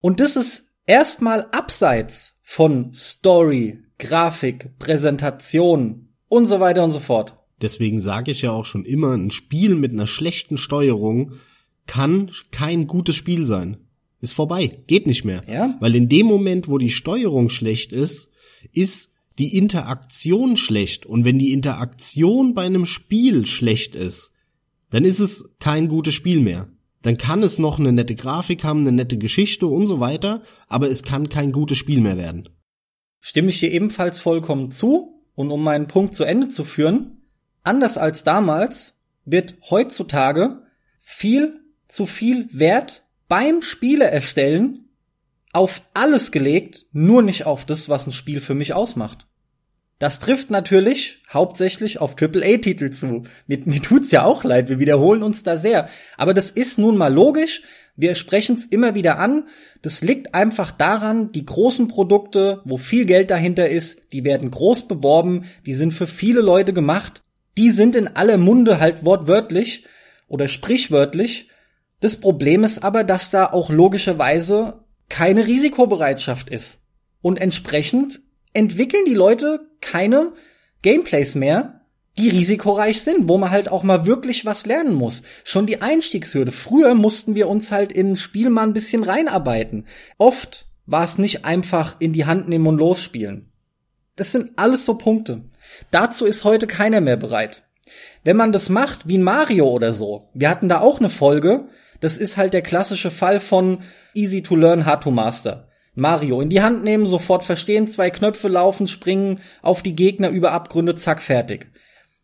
Und das ist erstmal abseits von Story, Grafik, Präsentation und so weiter und so fort. Deswegen sage ich ja auch schon immer, ein Spiel mit einer schlechten Steuerung kann kein gutes Spiel sein ist vorbei, geht nicht mehr. Ja? Weil in dem Moment, wo die Steuerung schlecht ist, ist die Interaktion schlecht. Und wenn die Interaktion bei einem Spiel schlecht ist, dann ist es kein gutes Spiel mehr. Dann kann es noch eine nette Grafik haben, eine nette Geschichte und so weiter, aber es kann kein gutes Spiel mehr werden. Stimme ich dir ebenfalls vollkommen zu. Und um meinen Punkt zu Ende zu führen, anders als damals wird heutzutage viel zu viel Wert beim Spiele erstellen auf alles gelegt, nur nicht auf das, was ein Spiel für mich ausmacht. Das trifft natürlich hauptsächlich auf AAA-Titel zu. Mir, mir tut's ja auch leid, wir wiederholen uns da sehr. Aber das ist nun mal logisch. Wir sprechen es immer wieder an. Das liegt einfach daran, die großen Produkte, wo viel Geld dahinter ist, die werden groß beworben, die sind für viele Leute gemacht. Die sind in aller Munde halt wortwörtlich oder sprichwörtlich. Das Problem ist aber, dass da auch logischerweise keine Risikobereitschaft ist. Und entsprechend entwickeln die Leute keine Gameplays mehr, die risikoreich sind, wo man halt auch mal wirklich was lernen muss. Schon die Einstiegshürde. Früher mussten wir uns halt in ein Spiel mal ein bisschen reinarbeiten. Oft war es nicht einfach in die Hand nehmen und losspielen. Das sind alles so Punkte. Dazu ist heute keiner mehr bereit. Wenn man das macht, wie ein Mario oder so, wir hatten da auch eine Folge, das ist halt der klassische Fall von easy to learn, hard to master. Mario in die Hand nehmen, sofort verstehen, zwei Knöpfe laufen, springen auf die Gegner über Abgründe, zack, fertig.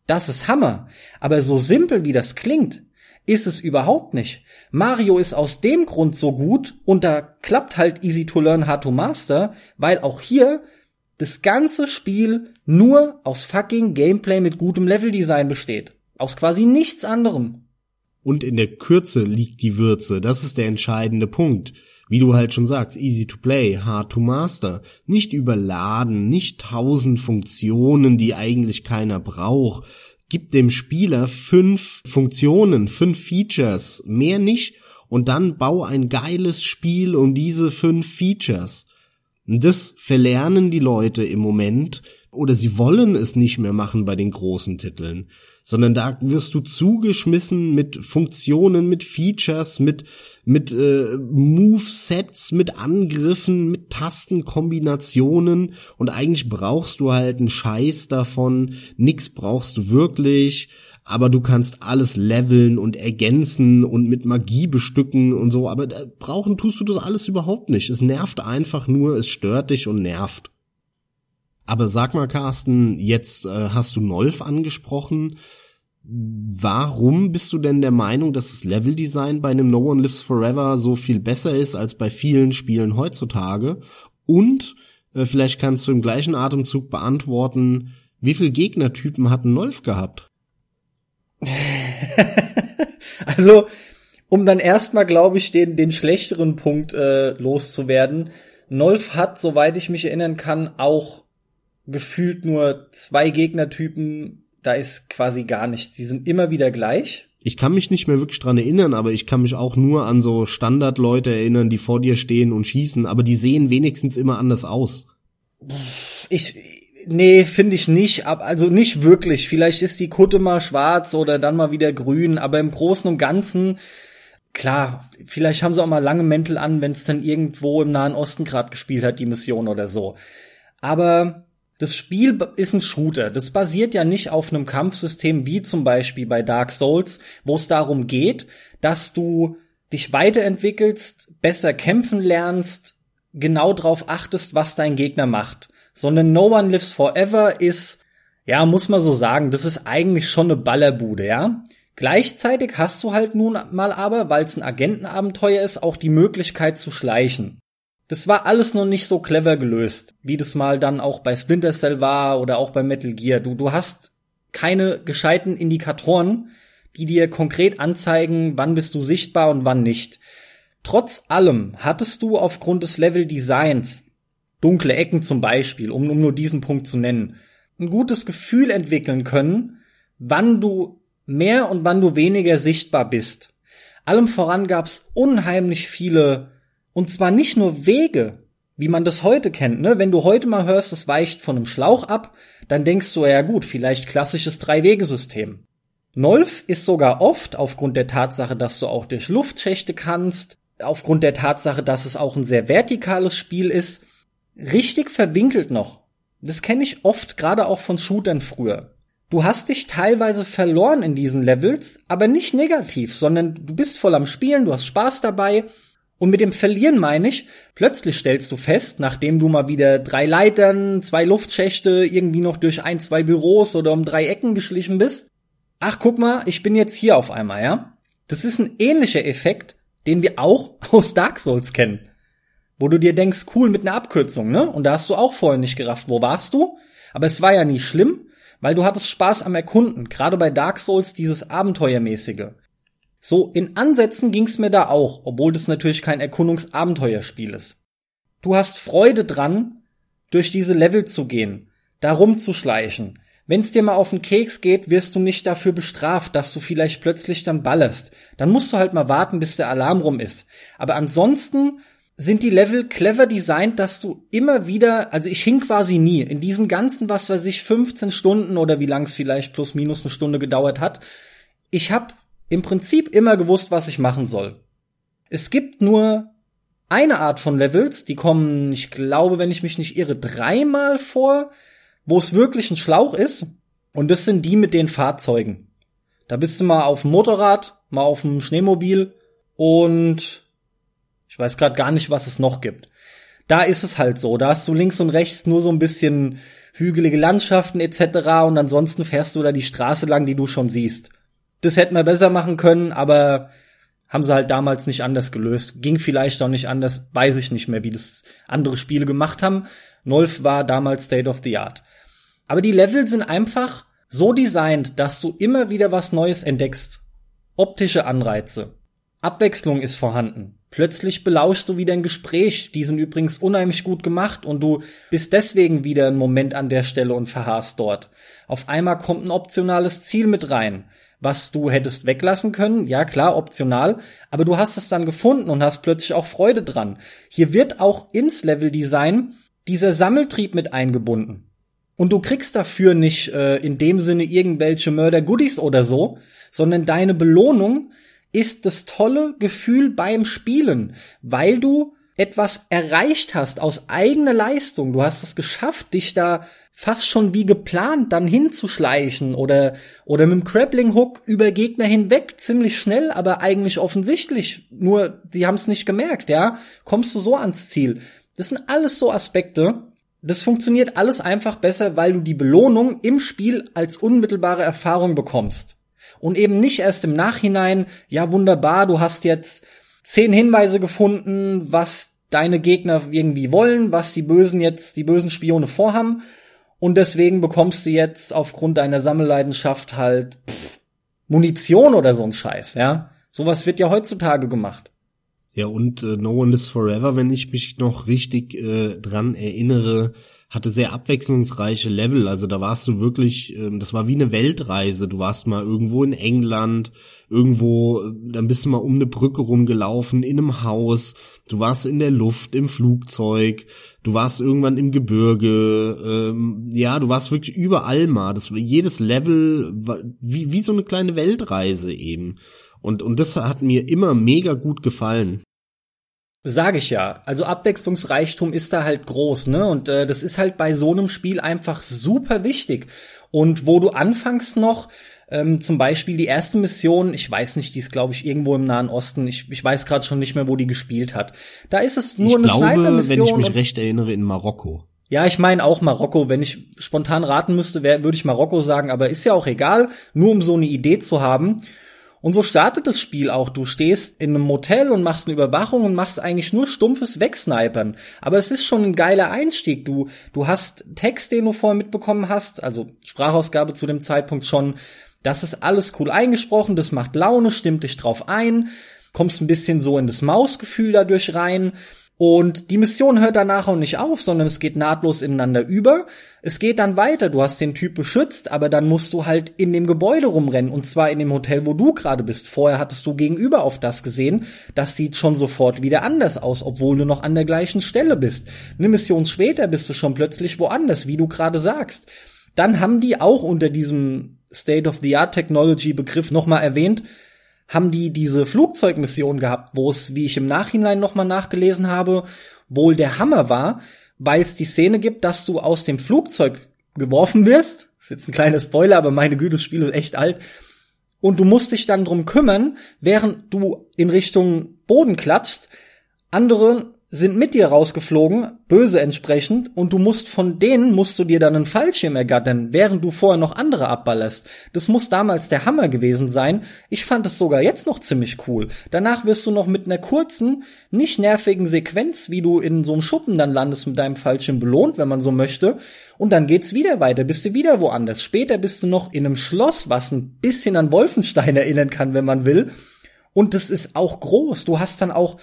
Das ist Hammer. Aber so simpel wie das klingt, ist es überhaupt nicht. Mario ist aus dem Grund so gut und da klappt halt easy to learn, hard to master, weil auch hier das ganze Spiel nur aus fucking Gameplay mit gutem Leveldesign besteht. Aus quasi nichts anderem. Und in der Kürze liegt die Würze. Das ist der entscheidende Punkt. Wie du halt schon sagst, easy to play, hard to master. Nicht überladen, nicht tausend Funktionen, die eigentlich keiner braucht. Gib dem Spieler fünf Funktionen, fünf Features, mehr nicht. Und dann bau ein geiles Spiel um diese fünf Features. Und das verlernen die Leute im Moment oder sie wollen es nicht mehr machen bei den großen Titeln sondern da wirst du zugeschmissen mit Funktionen, mit Features, mit mit äh, Movesets, mit Angriffen, mit Tastenkombinationen und eigentlich brauchst du halt einen Scheiß davon, nix brauchst du wirklich, aber du kannst alles leveln und ergänzen und mit Magie bestücken und so, aber brauchen tust du das alles überhaupt nicht. Es nervt einfach nur, es stört dich und nervt. Aber sag mal, Carsten, jetzt äh, hast du Nolf angesprochen. Warum bist du denn der Meinung, dass das Leveldesign bei einem No One Lives Forever so viel besser ist als bei vielen Spielen heutzutage? Und äh, vielleicht kannst du im gleichen Atemzug beantworten, wie viel Gegnertypen hat Nolf gehabt? also, um dann erstmal, glaube ich, den, den schlechteren Punkt äh, loszuwerden. Nolf hat, soweit ich mich erinnern kann, auch gefühlt nur zwei Gegnertypen, da ist quasi gar nichts. Die sind immer wieder gleich. Ich kann mich nicht mehr wirklich dran erinnern, aber ich kann mich auch nur an so Standardleute erinnern, die vor dir stehen und schießen, aber die sehen wenigstens immer anders aus. Ich, nee, finde ich nicht, also nicht wirklich. Vielleicht ist die Kutte mal schwarz oder dann mal wieder grün, aber im Großen und Ganzen, klar, vielleicht haben sie auch mal lange Mäntel an, wenn es dann irgendwo im Nahen Osten gerade gespielt hat, die Mission oder so. Aber das Spiel ist ein Shooter. Das basiert ja nicht auf einem Kampfsystem wie zum Beispiel bei Dark Souls, wo es darum geht, dass du dich weiterentwickelst, besser kämpfen lernst, genau drauf achtest, was dein Gegner macht. Sondern No One Lives Forever ist, ja, muss man so sagen, das ist eigentlich schon eine Ballerbude, ja. Gleichzeitig hast du halt nun mal aber, weil es ein Agentenabenteuer ist, auch die Möglichkeit zu schleichen. Das war alles noch nicht so clever gelöst, wie das mal dann auch bei Splinter Cell war oder auch bei Metal Gear. Du, du hast keine gescheiten Indikatoren, die dir konkret anzeigen, wann bist du sichtbar und wann nicht. Trotz allem hattest du aufgrund des Level-Designs, dunkle Ecken zum Beispiel, um, um nur diesen Punkt zu nennen, ein gutes Gefühl entwickeln können, wann du mehr und wann du weniger sichtbar bist. Allem voran gab's unheimlich viele und zwar nicht nur Wege, wie man das heute kennt, ne? Wenn du heute mal hörst, es weicht von einem Schlauch ab, dann denkst du, ja gut, vielleicht klassisches Drei-Wege-System. Nolf ist sogar oft, aufgrund der Tatsache, dass du auch durch Luftschächte kannst, aufgrund der Tatsache, dass es auch ein sehr vertikales Spiel ist, richtig verwinkelt noch. Das kenne ich oft, gerade auch von Shootern früher. Du hast dich teilweise verloren in diesen Levels, aber nicht negativ, sondern du bist voll am Spielen, du hast Spaß dabei und mit dem Verlieren meine ich, plötzlich stellst du fest, nachdem du mal wieder drei Leitern, zwei Luftschächte, irgendwie noch durch ein, zwei Büros oder um drei Ecken geschlichen bist. Ach, guck mal, ich bin jetzt hier auf einmal, ja? Das ist ein ähnlicher Effekt, den wir auch aus Dark Souls kennen. Wo du dir denkst, cool mit einer Abkürzung, ne? Und da hast du auch vorher nicht gerafft, wo warst du? Aber es war ja nie schlimm, weil du hattest Spaß am Erkunden. Gerade bei Dark Souls dieses Abenteuermäßige. So, in Ansätzen ging's mir da auch, obwohl das natürlich kein Erkundungsabenteuerspiel ist. Du hast Freude dran, durch diese Level zu gehen, da rumzuschleichen. Wenn's dir mal auf den Keks geht, wirst du nicht dafür bestraft, dass du vielleicht plötzlich dann ballerst. Dann musst du halt mal warten, bis der Alarm rum ist. Aber ansonsten sind die Level clever designt, dass du immer wieder, also ich hing quasi nie in diesen ganzen, was weiß ich, 15 Stunden oder wie lang es vielleicht plus minus eine Stunde gedauert hat. Ich hab im Prinzip immer gewusst, was ich machen soll. Es gibt nur eine Art von Levels, die kommen, ich glaube, wenn ich mich nicht irre, dreimal vor, wo es wirklich ein Schlauch ist. Und das sind die mit den Fahrzeugen. Da bist du mal auf dem Motorrad, mal auf dem Schneemobil und ich weiß gerade gar nicht, was es noch gibt. Da ist es halt so. Da hast du links und rechts nur so ein bisschen hügelige Landschaften etc. Und ansonsten fährst du da die Straße lang, die du schon siehst. Das hätten wir besser machen können, aber haben sie halt damals nicht anders gelöst. Ging vielleicht auch nicht anders, weiß ich nicht mehr, wie das andere Spiele gemacht haben. Nolf war damals State of the Art. Aber die Level sind einfach so designt, dass du immer wieder was Neues entdeckst. Optische Anreize. Abwechslung ist vorhanden. Plötzlich belauschst du wieder ein Gespräch. Die sind übrigens unheimlich gut gemacht und du bist deswegen wieder einen Moment an der Stelle und verharrst dort. Auf einmal kommt ein optionales Ziel mit rein was du hättest weglassen können. Ja, klar, optional. Aber du hast es dann gefunden und hast plötzlich auch Freude dran. Hier wird auch ins Leveldesign dieser Sammeltrieb mit eingebunden. Und du kriegst dafür nicht äh, in dem Sinne irgendwelche Mörder-Goodies oder so, sondern deine Belohnung ist das tolle Gefühl beim Spielen, weil du etwas erreicht hast aus eigener Leistung. Du hast es geschafft, dich da fast schon wie geplant dann hinzuschleichen oder, oder mit dem Grappling Hook über Gegner hinweg, ziemlich schnell, aber eigentlich offensichtlich. Nur, sie haben es nicht gemerkt, ja. Kommst du so ans Ziel. Das sind alles so Aspekte. Das funktioniert alles einfach besser, weil du die Belohnung im Spiel als unmittelbare Erfahrung bekommst. Und eben nicht erst im Nachhinein, ja wunderbar, du hast jetzt zehn Hinweise gefunden, was deine Gegner irgendwie wollen, was die Bösen jetzt, die bösen Spione vorhaben und deswegen bekommst du jetzt aufgrund deiner Sammelleidenschaft halt pff, Munition oder so ein Scheiß, ja. Sowas wird ja heutzutage gemacht. Ja, und äh, No One Lives Forever, wenn ich mich noch richtig äh, dran erinnere, hatte sehr abwechslungsreiche Level. Also da warst du wirklich, ähm, das war wie eine Weltreise. Du warst mal irgendwo in England, irgendwo, äh, dann bist du mal um eine Brücke rumgelaufen, in einem Haus. Du warst in der Luft, im Flugzeug. Du warst irgendwann im Gebirge. Ähm, ja, du warst wirklich überall mal. Das jedes Level war wie wie so eine kleine Weltreise eben. Und und das hat mir immer mega gut gefallen. Sag ich ja. Also Abwechslungsreichtum ist da halt groß, ne? Und äh, das ist halt bei so einem Spiel einfach super wichtig. Und wo du anfangs noch ähm, zum Beispiel die erste Mission, ich weiß nicht, die ist glaube ich irgendwo im Nahen Osten. Ich, ich weiß gerade schon nicht mehr, wo die gespielt hat. Da ist es nur ich eine glaube, Sniper-Mission. wenn ich mich recht erinnere, in Marokko. Ja, ich meine auch Marokko. Wenn ich spontan raten müsste, würde ich Marokko sagen, aber ist ja auch egal, nur um so eine Idee zu haben. Und so startet das Spiel auch. Du stehst in einem Motel und machst eine Überwachung und machst eigentlich nur stumpfes Wegsnipern. Aber es ist schon ein geiler Einstieg. Du, du hast Text, den du vorher mitbekommen hast, also Sprachausgabe zu dem Zeitpunkt schon. Das ist alles cool eingesprochen, das macht Laune, stimmt dich drauf ein, kommst ein bisschen so in das Mausgefühl dadurch rein. Und die Mission hört danach auch nicht auf, sondern es geht nahtlos ineinander über. Es geht dann weiter. Du hast den Typ beschützt, aber dann musst du halt in dem Gebäude rumrennen. Und zwar in dem Hotel, wo du gerade bist. Vorher hattest du gegenüber auf das gesehen. Das sieht schon sofort wieder anders aus, obwohl du noch an der gleichen Stelle bist. Eine Mission später bist du schon plötzlich woanders, wie du gerade sagst. Dann haben die auch unter diesem State of the Art Technology Begriff nochmal erwähnt, haben die diese Flugzeugmission gehabt, wo es, wie ich im Nachhinein nochmal nachgelesen habe, wohl der Hammer war, weil es die Szene gibt, dass du aus dem Flugzeug geworfen wirst. Das ist jetzt ein kleiner Spoiler, aber meine Güte, das Spiel ist echt alt. Und du musst dich dann drum kümmern, während du in Richtung Boden klatschst, andere sind mit dir rausgeflogen, böse entsprechend, und du musst von denen musst du dir dann einen Fallschirm ergattern, während du vorher noch andere abballerst. Das muss damals der Hammer gewesen sein. Ich fand es sogar jetzt noch ziemlich cool. Danach wirst du noch mit einer kurzen, nicht nervigen Sequenz, wie du in so einem Schuppen dann landest mit deinem Fallschirm belohnt, wenn man so möchte. Und dann geht's wieder weiter, bist du wieder woanders. Später bist du noch in einem Schloss, was ein bisschen an Wolfenstein erinnern kann, wenn man will. Und das ist auch groß. Du hast dann auch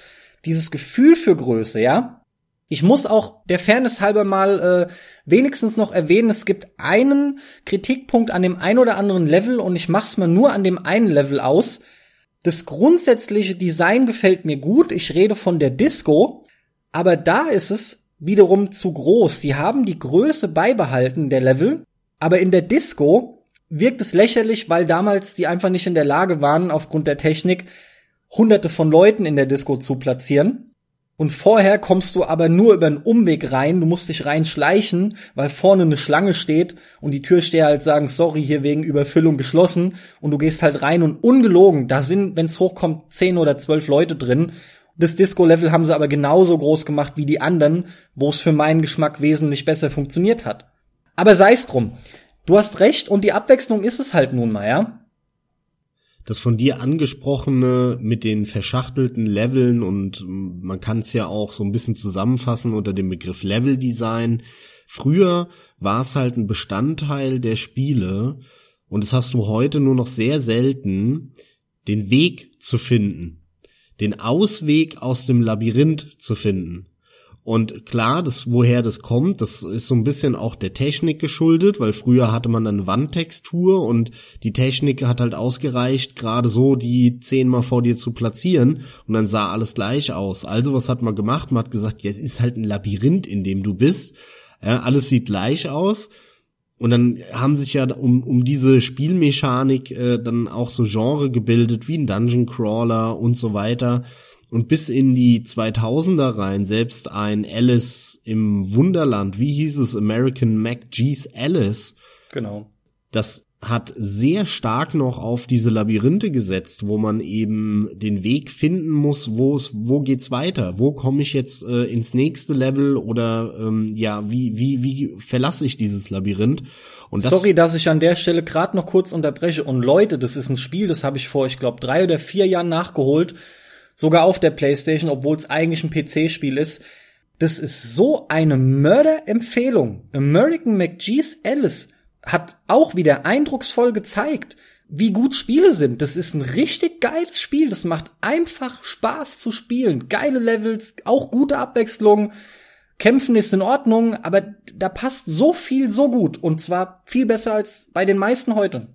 dieses Gefühl für Größe, ja. Ich muss auch der Fairness halber mal äh, wenigstens noch erwähnen, es gibt einen Kritikpunkt an dem ein oder anderen Level und ich mach's mal nur an dem einen Level aus. Das grundsätzliche Design gefällt mir gut. Ich rede von der Disco, aber da ist es wiederum zu groß. Sie haben die Größe beibehalten der Level, aber in der Disco wirkt es lächerlich, weil damals die einfach nicht in der Lage waren, aufgrund der Technik hunderte von Leuten in der Disco zu platzieren. Und vorher kommst du aber nur über einen Umweg rein, du musst dich reinschleichen, weil vorne eine Schlange steht und die Türsteher halt sagen, sorry, hier wegen Überfüllung geschlossen und du gehst halt rein und ungelogen, da sind, wenn's hochkommt, zehn oder zwölf Leute drin. Das Disco-Level haben sie aber genauso groß gemacht wie die anderen, wo es für meinen Geschmack wesentlich besser funktioniert hat. Aber sei's drum. Du hast recht und die Abwechslung ist es halt nun mal, ja? Das von dir angesprochene mit den verschachtelten Leveln und man kann es ja auch so ein bisschen zusammenfassen unter dem Begriff Leveldesign. Früher war es halt ein Bestandteil der Spiele und das hast du heute nur noch sehr selten, den Weg zu finden, den Ausweg aus dem Labyrinth zu finden. Und klar, das, woher das kommt, das ist so ein bisschen auch der Technik geschuldet, weil früher hatte man eine Wandtextur und die Technik hat halt ausgereicht, gerade so die zehnmal vor dir zu platzieren und dann sah alles gleich aus. Also was hat man gemacht? Man hat gesagt, ja, es ist halt ein Labyrinth, in dem du bist. Ja, alles sieht gleich aus. Und dann haben sich ja um, um diese Spielmechanik äh, dann auch so Genre gebildet, wie ein Dungeon Crawler und so weiter und bis in die 2000er rein selbst ein Alice im Wunderland, wie hieß es, American MacGee's Alice. Genau. Das hat sehr stark noch auf diese Labyrinthe gesetzt, wo man eben den Weg finden muss, wo es, wo geht's weiter, wo komme ich jetzt äh, ins nächste Level oder ähm, ja, wie wie wie verlasse ich dieses Labyrinth? Und das Sorry, dass ich an der Stelle gerade noch kurz unterbreche. Und Leute, das ist ein Spiel, das habe ich vor, ich glaube, drei oder vier Jahren nachgeholt sogar auf der PlayStation, obwohl es eigentlich ein PC-Spiel ist. Das ist so eine Mörderempfehlung. American McGee's Alice hat auch wieder eindrucksvoll gezeigt, wie gut Spiele sind. Das ist ein richtig geiles Spiel. Das macht einfach Spaß zu spielen. Geile Levels, auch gute Abwechslung. Kämpfen ist in Ordnung, aber da passt so viel so gut. Und zwar viel besser als bei den meisten heute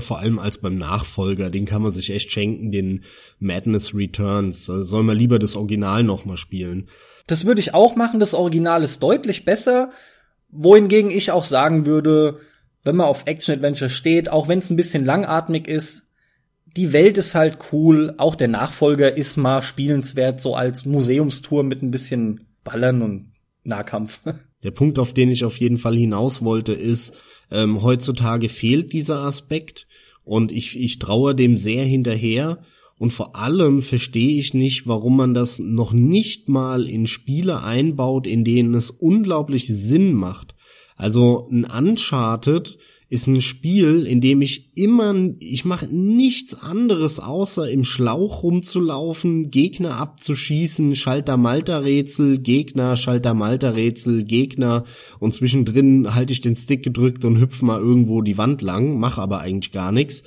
vor allem als beim Nachfolger, den kann man sich echt schenken, den Madness Returns. Also soll man lieber das Original nochmal spielen. Das würde ich auch machen, das Original ist deutlich besser. Wohingegen ich auch sagen würde, wenn man auf Action-Adventure steht, auch wenn es ein bisschen langatmig ist, die Welt ist halt cool, auch der Nachfolger ist mal spielenswert, so als Museumstour mit ein bisschen Ballern und Nahkampf. Der Punkt, auf den ich auf jeden Fall hinaus wollte, ist, ähm, heutzutage fehlt dieser Aspekt und ich, ich traue dem sehr hinterher. Und vor allem verstehe ich nicht, warum man das noch nicht mal in Spiele einbaut, in denen es unglaublich Sinn macht. Also ein Uncharted ist ein Spiel, in dem ich immer, ich mache nichts anderes, außer im Schlauch rumzulaufen, Gegner abzuschießen, Schalter-Malter-Rätsel, Gegner, Schalter-Malter-Rätsel, Gegner und zwischendrin halte ich den Stick gedrückt und hüpf mal irgendwo die Wand lang, mach aber eigentlich gar nichts.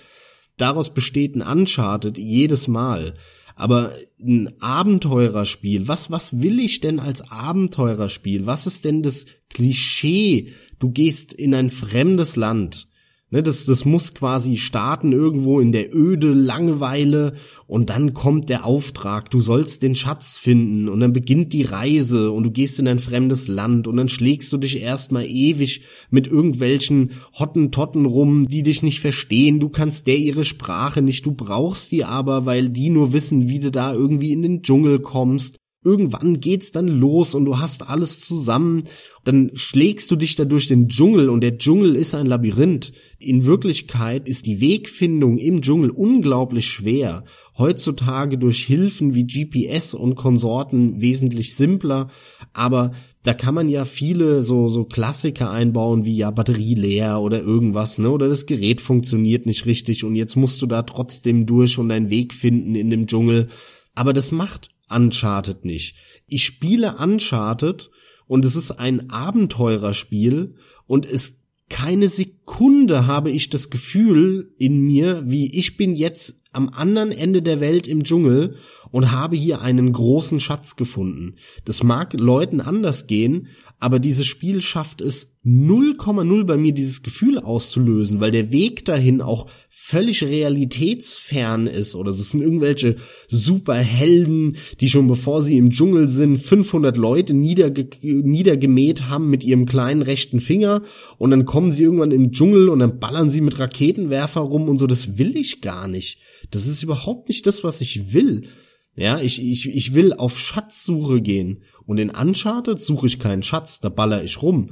Daraus besteht ein Uncharted jedes Mal. Aber ein Abenteurerspiel, was, was will ich denn als Abenteurerspiel? Was ist denn das Klischee du gehst in ein fremdes Land. Ne, das, das muss quasi starten irgendwo in der Öde Langeweile und dann kommt der Auftrag, du sollst den Schatz finden und dann beginnt die Reise und du gehst in ein fremdes Land und dann schlägst du dich erstmal ewig mit irgendwelchen Hottentotten rum, die dich nicht verstehen, du kannst der ihre Sprache nicht, du brauchst die aber, weil die nur wissen, wie du da irgendwie in den Dschungel kommst irgendwann geht's dann los und du hast alles zusammen. Dann schlägst du dich da durch den Dschungel und der Dschungel ist ein Labyrinth. In Wirklichkeit ist die Wegfindung im Dschungel unglaublich schwer. Heutzutage durch Hilfen wie GPS und Konsorten wesentlich simpler. Aber da kann man ja viele so, so Klassiker einbauen wie ja Batterie leer oder irgendwas, ne? Oder das Gerät funktioniert nicht richtig und jetzt musst du da trotzdem durch und deinen Weg finden in dem Dschungel. Aber das macht Uncharted nicht. Ich spiele Uncharted und es ist ein Abenteurerspiel und es keine Sekunde habe ich das Gefühl in mir, wie ich bin jetzt am anderen Ende der Welt im Dschungel und habe hier einen großen Schatz gefunden. Das mag Leuten anders gehen, aber dieses Spiel schafft es 0,0 bei mir dieses Gefühl auszulösen, weil der Weg dahin auch völlig realitätsfern ist oder es sind irgendwelche Superhelden, die schon bevor sie im Dschungel sind 500 Leute niederge niedergemäht haben mit ihrem kleinen rechten Finger und dann kommen sie irgendwann im Dschungel und dann ballern sie mit Raketenwerfer rum und so, das will ich gar nicht. Das ist überhaupt nicht das, was ich will. Ja, ich, ich, ich will auf Schatzsuche gehen. Und in Uncharted suche ich keinen Schatz, da baller ich rum.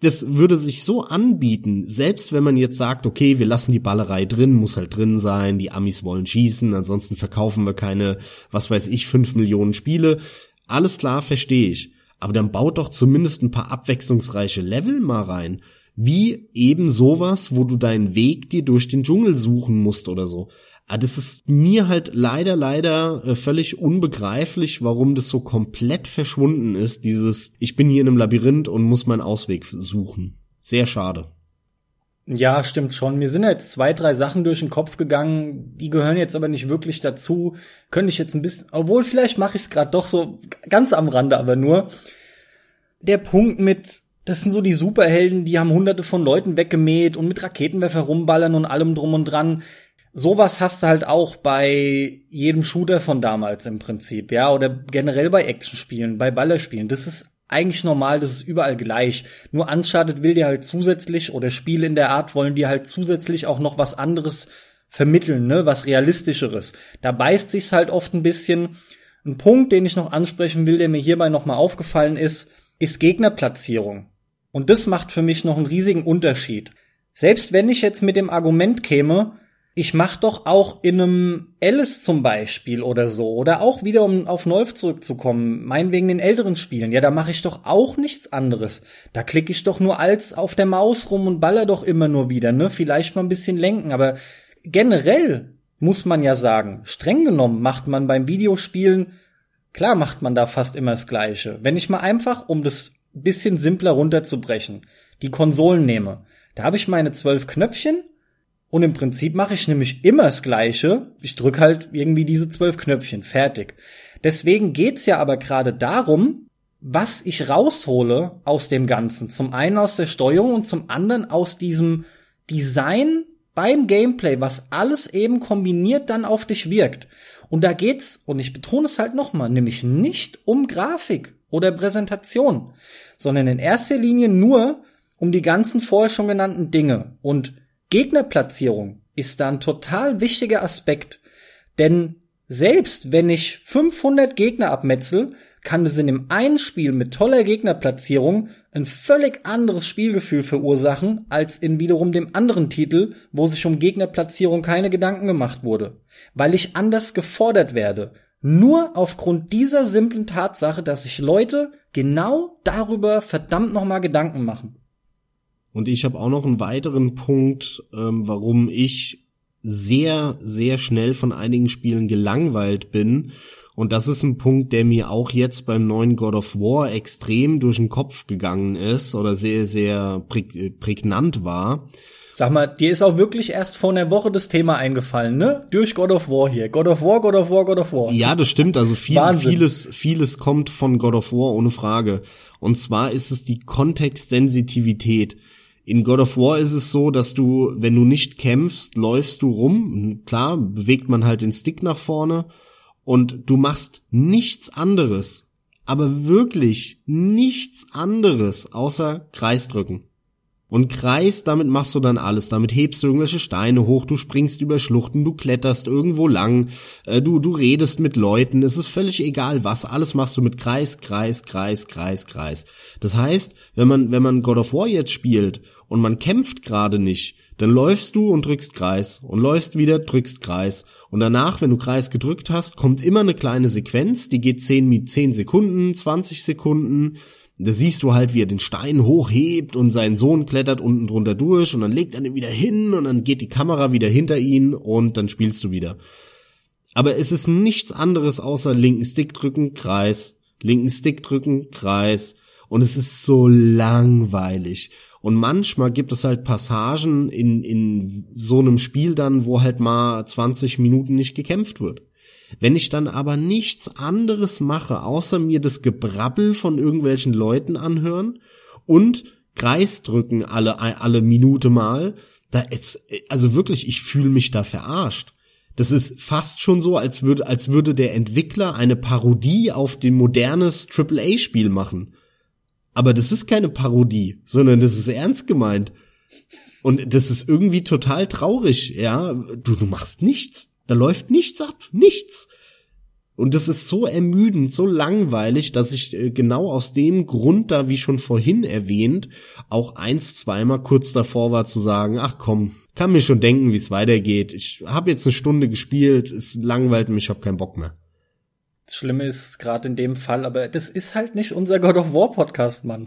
Das würde sich so anbieten, selbst wenn man jetzt sagt, okay, wir lassen die Ballerei drin, muss halt drin sein, die Amis wollen schießen, ansonsten verkaufen wir keine, was weiß ich, fünf Millionen Spiele. Alles klar, verstehe ich. Aber dann baut doch zumindest ein paar abwechslungsreiche Level mal rein wie eben sowas, wo du deinen Weg dir durch den Dschungel suchen musst oder so. Aber ah, das ist mir halt leider, leider äh, völlig unbegreiflich, warum das so komplett verschwunden ist, dieses, ich bin hier in einem Labyrinth und muss meinen Ausweg suchen. Sehr schade. Ja, stimmt schon. Mir sind jetzt zwei, drei Sachen durch den Kopf gegangen, die gehören jetzt aber nicht wirklich dazu. Könnte ich jetzt ein bisschen, obwohl vielleicht mache ich es gerade doch so ganz am Rande, aber nur. Der Punkt mit, das sind so die Superhelden, die haben hunderte von Leuten weggemäht und mit Raketenwerfer rumballern und allem drum und dran. Sowas hast du halt auch bei jedem Shooter von damals im Prinzip, ja, oder generell bei Actionspielen, bei Ballerspielen. Das ist eigentlich normal, das ist überall gleich. Nur Uncharted will dir halt zusätzlich oder Spiele in der Art wollen dir halt zusätzlich auch noch was anderes vermitteln, ne, was realistischeres. Da beißt sich's halt oft ein bisschen. Ein Punkt, den ich noch ansprechen will, der mir hierbei nochmal aufgefallen ist, ist Gegnerplatzierung. Und das macht für mich noch einen riesigen Unterschied. Selbst wenn ich jetzt mit dem Argument käme, ich mach doch auch in einem Alice zum Beispiel oder so, oder auch wieder, um auf Nolf zurückzukommen, meinetwegen den älteren Spielen, ja, da mache ich doch auch nichts anderes. Da klicke ich doch nur als auf der Maus rum und baller doch immer nur wieder, ne? Vielleicht mal ein bisschen lenken, aber generell muss man ja sagen, streng genommen macht man beim Videospielen, klar macht man da fast immer das Gleiche. Wenn ich mal einfach, um das bisschen simpler runterzubrechen, die Konsolen nehme. Da habe ich meine zwölf Knöpfchen und im Prinzip mache ich nämlich immer das Gleiche. Ich drücke halt irgendwie diese zwölf Knöpfchen. Fertig. Deswegen geht's ja aber gerade darum, was ich raushole aus dem Ganzen. Zum einen aus der Steuerung und zum anderen aus diesem Design beim Gameplay, was alles eben kombiniert dann auf dich wirkt. Und da geht's, und ich betone es halt nochmal, nämlich nicht um Grafik oder Präsentation, sondern in erster Linie nur um die ganzen vorher schon genannten Dinge. Und Gegnerplatzierung ist da ein total wichtiger Aspekt, denn selbst wenn ich 500 Gegner abmetzel, kann es in dem einen Spiel mit toller Gegnerplatzierung ein völlig anderes Spielgefühl verursachen als in wiederum dem anderen Titel, wo sich um Gegnerplatzierung keine Gedanken gemacht wurde, weil ich anders gefordert werde, nur aufgrund dieser simplen Tatsache, dass sich Leute genau darüber verdammt nochmal Gedanken machen. Und ich habe auch noch einen weiteren Punkt, ähm, warum ich sehr, sehr schnell von einigen Spielen gelangweilt bin. Und das ist ein Punkt, der mir auch jetzt beim neuen God of War extrem durch den Kopf gegangen ist oder sehr, sehr prägnant war. Sag mal, dir ist auch wirklich erst vor einer Woche das Thema eingefallen, ne? Durch God of War hier. God of War, God of War, God of War. Ja, das stimmt. Also viel, vieles, vieles kommt von God of War ohne Frage. Und zwar ist es die Kontextsensitivität. In God of War ist es so, dass du, wenn du nicht kämpfst, läufst du rum. Klar, bewegt man halt den Stick nach vorne und du machst nichts anderes, aber wirklich nichts anderes außer Kreisdrücken. Und Kreis, damit machst du dann alles. Damit hebst du irgendwelche Steine hoch, du springst über Schluchten, du kletterst irgendwo lang, äh, du, du redest mit Leuten, es ist völlig egal was. Alles machst du mit Kreis, Kreis, Kreis, Kreis, Kreis. Das heißt, wenn man, wenn man God of War jetzt spielt und man kämpft gerade nicht, dann läufst du und drückst Kreis und läufst wieder, drückst Kreis. Und danach, wenn du Kreis gedrückt hast, kommt immer eine kleine Sequenz, die geht 10, 10 Sekunden, 20 Sekunden, da siehst du halt, wie er den Stein hochhebt und sein Sohn klettert unten drunter durch und dann legt er ihn wieder hin und dann geht die Kamera wieder hinter ihn und dann spielst du wieder. Aber es ist nichts anderes außer linken Stick drücken, Kreis, linken Stick drücken, Kreis und es ist so langweilig. Und manchmal gibt es halt Passagen in, in so einem Spiel dann, wo halt mal 20 Minuten nicht gekämpft wird. Wenn ich dann aber nichts anderes mache, außer mir das Gebrabbel von irgendwelchen Leuten anhören und Kreis drücken alle, alle Minute mal, da ist, also wirklich, ich fühle mich da verarscht. Das ist fast schon so, als würde, als würde der Entwickler eine Parodie auf den modernes AAA-Spiel machen. Aber das ist keine Parodie, sondern das ist ernst gemeint. Und das ist irgendwie total traurig, ja. Du, du machst nichts. Da läuft nichts ab, nichts. Und das ist so ermüdend, so langweilig, dass ich äh, genau aus dem Grund da, wie schon vorhin erwähnt, auch eins, zweimal kurz davor war zu sagen, ach komm, kann mir schon denken, wie es weitergeht. Ich habe jetzt eine Stunde gespielt, es langweilt mich, ich habe keinen Bock mehr. Das Schlimme ist gerade in dem Fall, aber das ist halt nicht unser God of War Podcast, Mann.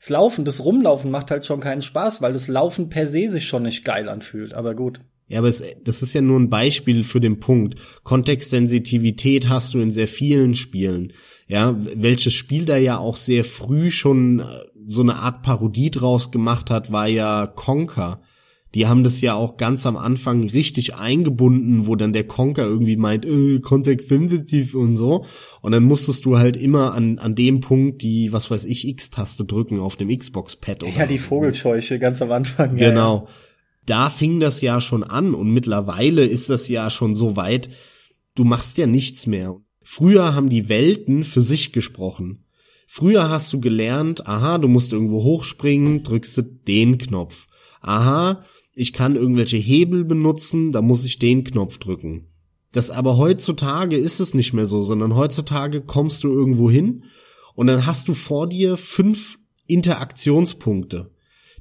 Das Laufen, das Rumlaufen macht halt schon keinen Spaß, weil das Laufen per se sich schon nicht geil anfühlt. Aber gut. Ja, aber es, das ist ja nur ein Beispiel für den Punkt. Kontextsensitivität hast du in sehr vielen Spielen. Ja, welches Spiel da ja auch sehr früh schon äh, so eine Art Parodie draus gemacht hat, war ja Conker. Die haben das ja auch ganz am Anfang richtig eingebunden, wo dann der Conker irgendwie meint, äh, kontextsensitiv und so. Und dann musstest du halt immer an, an dem Punkt die, was weiß ich, X-Taste drücken auf dem Xbox-Pad. oder Ja, die Vogelscheuche ganz am Anfang. Genau. Ja, ja da fing das ja schon an und mittlerweile ist das ja schon so weit, du machst ja nichts mehr. Früher haben die Welten für sich gesprochen. Früher hast du gelernt, aha, du musst irgendwo hochspringen, drückst du den Knopf. Aha, ich kann irgendwelche Hebel benutzen, da muss ich den Knopf drücken. Das aber heutzutage ist es nicht mehr so, sondern heutzutage kommst du irgendwo hin und dann hast du vor dir fünf Interaktionspunkte.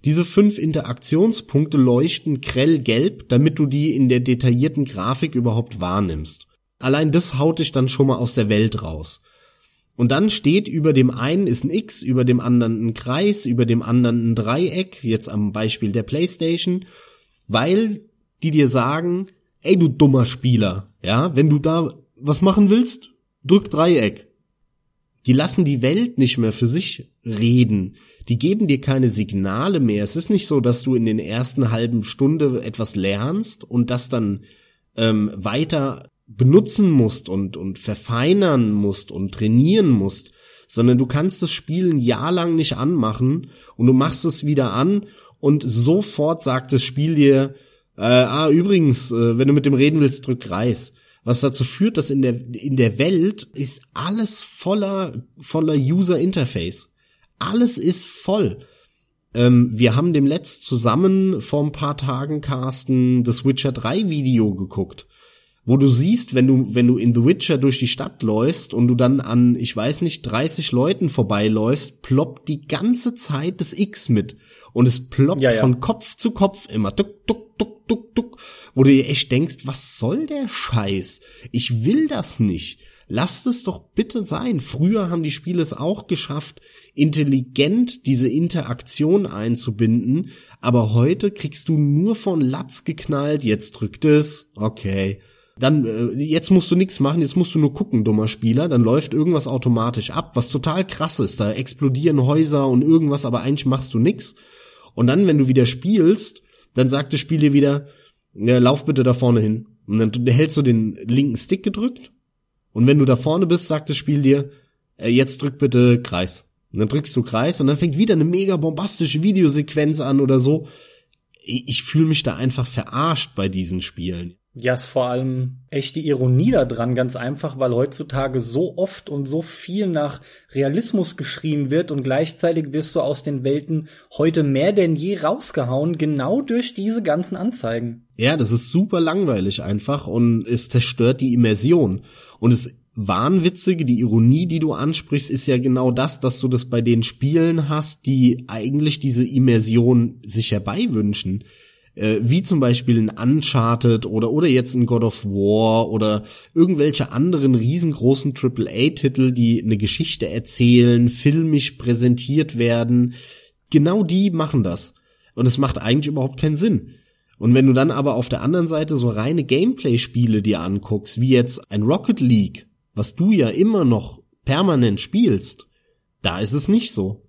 Diese fünf Interaktionspunkte leuchten grell gelb, damit du die in der detaillierten Grafik überhaupt wahrnimmst. Allein das haut dich dann schon mal aus der Welt raus. Und dann steht über dem einen ist ein X, über dem anderen ein Kreis, über dem anderen ein Dreieck, jetzt am Beispiel der Playstation, weil die dir sagen, ey du dummer Spieler, ja, wenn du da was machen willst, drück Dreieck. Die lassen die Welt nicht mehr für sich reden die geben dir keine Signale mehr. Es ist nicht so, dass du in den ersten halben Stunde etwas lernst und das dann ähm, weiter benutzen musst und, und verfeinern musst und trainieren musst, sondern du kannst das Spiel ein Jahr lang nicht anmachen und du machst es wieder an und sofort sagt das Spiel dir, äh, ah, übrigens, äh, wenn du mit dem reden willst, drück Reis. Was dazu führt, dass in der, in der Welt ist alles voller, voller User Interface alles ist voll. Ähm, wir haben dem letzt zusammen vor ein paar Tagen, Carsten, das Witcher 3 Video geguckt, wo du siehst, wenn du, wenn du in The Witcher durch die Stadt läufst und du dann an, ich weiß nicht, 30 Leuten vorbeiläufst, ploppt die ganze Zeit das X mit. Und es ploppt ja, ja. von Kopf zu Kopf immer. Duck, duck, duck, duck, duck. Wo du dir echt denkst, was soll der Scheiß? Ich will das nicht. Lasst es doch bitte sein. Früher haben die Spiele es auch geschafft, intelligent diese Interaktion einzubinden, aber heute kriegst du nur von Latz geknallt, jetzt drückt es, okay. Dann, äh, jetzt musst du nichts machen, jetzt musst du nur gucken, dummer Spieler, dann läuft irgendwas automatisch ab, was total krass ist. Da explodieren Häuser und irgendwas, aber eigentlich machst du nix. Und dann, wenn du wieder spielst, dann sagt das Spiel dir wieder, ja, lauf bitte da vorne hin. Und dann hältst du den linken Stick gedrückt und wenn du da vorne bist, sagt das Spiel dir, äh, jetzt drück bitte Kreis. Und dann drückst du Kreis und dann fängt wieder eine mega bombastische Videosequenz an oder so. Ich, ich fühle mich da einfach verarscht bei diesen Spielen. Ja, ist vor allem echte Ironie da dran, ganz einfach, weil heutzutage so oft und so viel nach Realismus geschrien wird und gleichzeitig wirst du aus den Welten heute mehr denn je rausgehauen, genau durch diese ganzen Anzeigen. Ja, das ist super langweilig einfach und es zerstört die Immersion. Und das Wahnwitzige, die Ironie, die du ansprichst, ist ja genau das, dass du das bei den Spielen hast, die eigentlich diese Immersion sich herbeiwünschen äh, wie zum Beispiel ein Uncharted oder oder jetzt ein God of War oder irgendwelche anderen riesengroßen AAA-Titel, die eine Geschichte erzählen, filmisch präsentiert werden. Genau die machen das. Und es macht eigentlich überhaupt keinen Sinn. Und wenn du dann aber auf der anderen Seite so reine Gameplay-Spiele dir anguckst, wie jetzt ein Rocket League, was du ja immer noch permanent spielst, da ist es nicht so.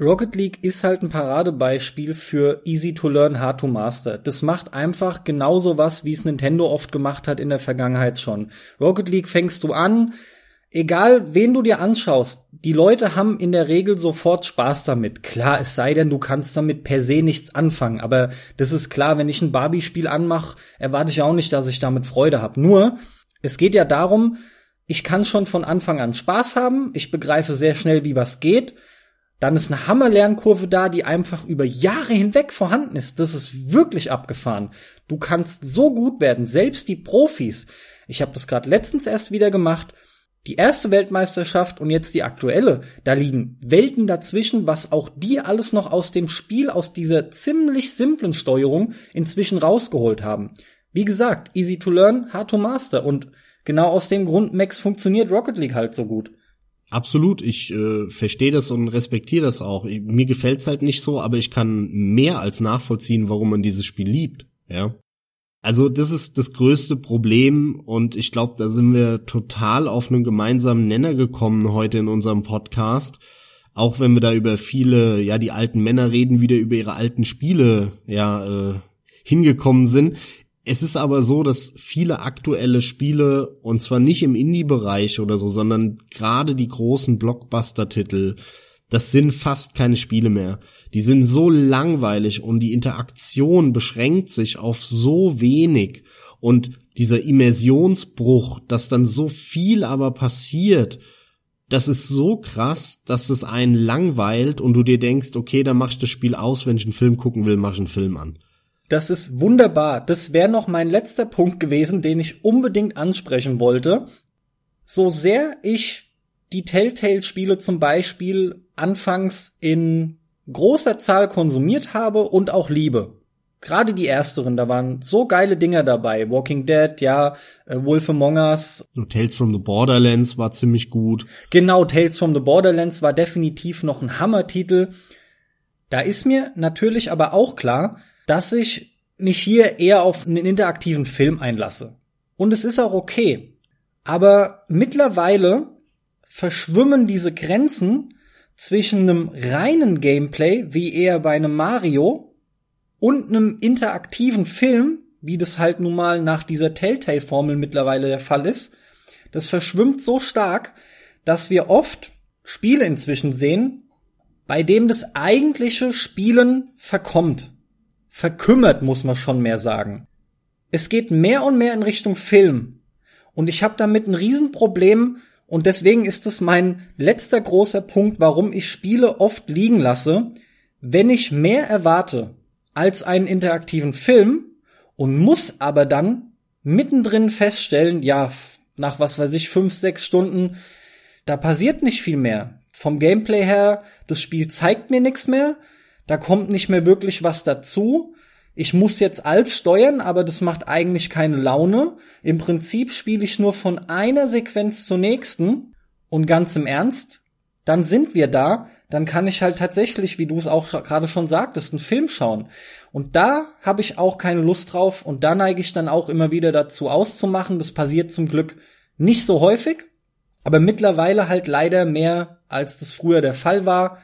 Rocket League ist halt ein Paradebeispiel für easy to learn, hard to master. Das macht einfach genauso was, wie es Nintendo oft gemacht hat in der Vergangenheit schon. Rocket League fängst du an, egal wen du dir anschaust, die Leute haben in der Regel sofort Spaß damit. Klar, es sei denn, du kannst damit per se nichts anfangen, aber das ist klar, wenn ich ein Barbie-Spiel anmache, erwarte ich auch nicht, dass ich damit Freude habe. Nur, es geht ja darum, ich kann schon von Anfang an Spaß haben, ich begreife sehr schnell, wie was geht, dann ist eine Hammerlernkurve da, die einfach über Jahre hinweg vorhanden ist. Das ist wirklich abgefahren. Du kannst so gut werden, selbst die Profis. Ich habe das gerade letztens erst wieder gemacht. Die erste Weltmeisterschaft und jetzt die aktuelle, da liegen Welten dazwischen, was auch die alles noch aus dem Spiel, aus dieser ziemlich simplen Steuerung inzwischen rausgeholt haben. Wie gesagt, easy to learn, hard to master und genau aus dem Grund, Max, funktioniert Rocket League halt so gut. Absolut, ich äh, verstehe das und respektiere das auch. Mir gefällt's halt nicht so, aber ich kann mehr als nachvollziehen, warum man dieses Spiel liebt. Ja. Also das ist das größte Problem und ich glaube, da sind wir total auf einen gemeinsamen Nenner gekommen heute in unserem Podcast. Auch wenn wir da über viele, ja, die alten Männer reden, wieder über ihre alten Spiele, ja, äh, hingekommen sind. Es ist aber so, dass viele aktuelle Spiele, und zwar nicht im Indie-Bereich oder so, sondern gerade die großen Blockbuster-Titel, das sind fast keine Spiele mehr. Die sind so langweilig und die Interaktion beschränkt sich auf so wenig und dieser Immersionsbruch, dass dann so viel aber passiert, das ist so krass, dass es einen langweilt und du dir denkst, okay, dann mach ich das Spiel aus, wenn ich einen Film gucken will, mach ich einen Film an. Das ist wunderbar. Das wäre noch mein letzter Punkt gewesen, den ich unbedingt ansprechen wollte. So sehr ich die Telltale-Spiele zum Beispiel anfangs in großer Zahl konsumiert habe und auch liebe. Gerade die ersteren, da waren so geile Dinger dabei. Walking Dead, ja, äh, Wolf Among Us. Tales from the Borderlands war ziemlich gut. Genau, Tales from the Borderlands war definitiv noch ein Hammertitel. Da ist mir natürlich aber auch klar, dass ich mich hier eher auf einen interaktiven Film einlasse. Und es ist auch okay. Aber mittlerweile verschwimmen diese Grenzen zwischen einem reinen Gameplay, wie eher bei einem Mario, und einem interaktiven Film, wie das halt nun mal nach dieser Telltale-Formel mittlerweile der Fall ist. Das verschwimmt so stark, dass wir oft Spiele inzwischen sehen, bei dem das eigentliche Spielen verkommt verkümmert, muss man schon mehr sagen. Es geht mehr und mehr in Richtung Film. Und ich habe damit ein Riesenproblem und deswegen ist es mein letzter großer Punkt, warum ich Spiele oft liegen lasse, wenn ich mehr erwarte als einen interaktiven Film und muss aber dann mittendrin feststellen, ja, nach was weiß ich, fünf, sechs Stunden, da passiert nicht viel mehr. Vom Gameplay her, das Spiel zeigt mir nichts mehr, da kommt nicht mehr wirklich was dazu. Ich muss jetzt als steuern, aber das macht eigentlich keine Laune. Im Prinzip spiele ich nur von einer Sequenz zur nächsten. Und ganz im Ernst, dann sind wir da, dann kann ich halt tatsächlich, wie du es auch gerade schon sagtest, einen Film schauen. Und da habe ich auch keine Lust drauf und da neige ich dann auch immer wieder dazu auszumachen. Das passiert zum Glück nicht so häufig, aber mittlerweile halt leider mehr, als das früher der Fall war.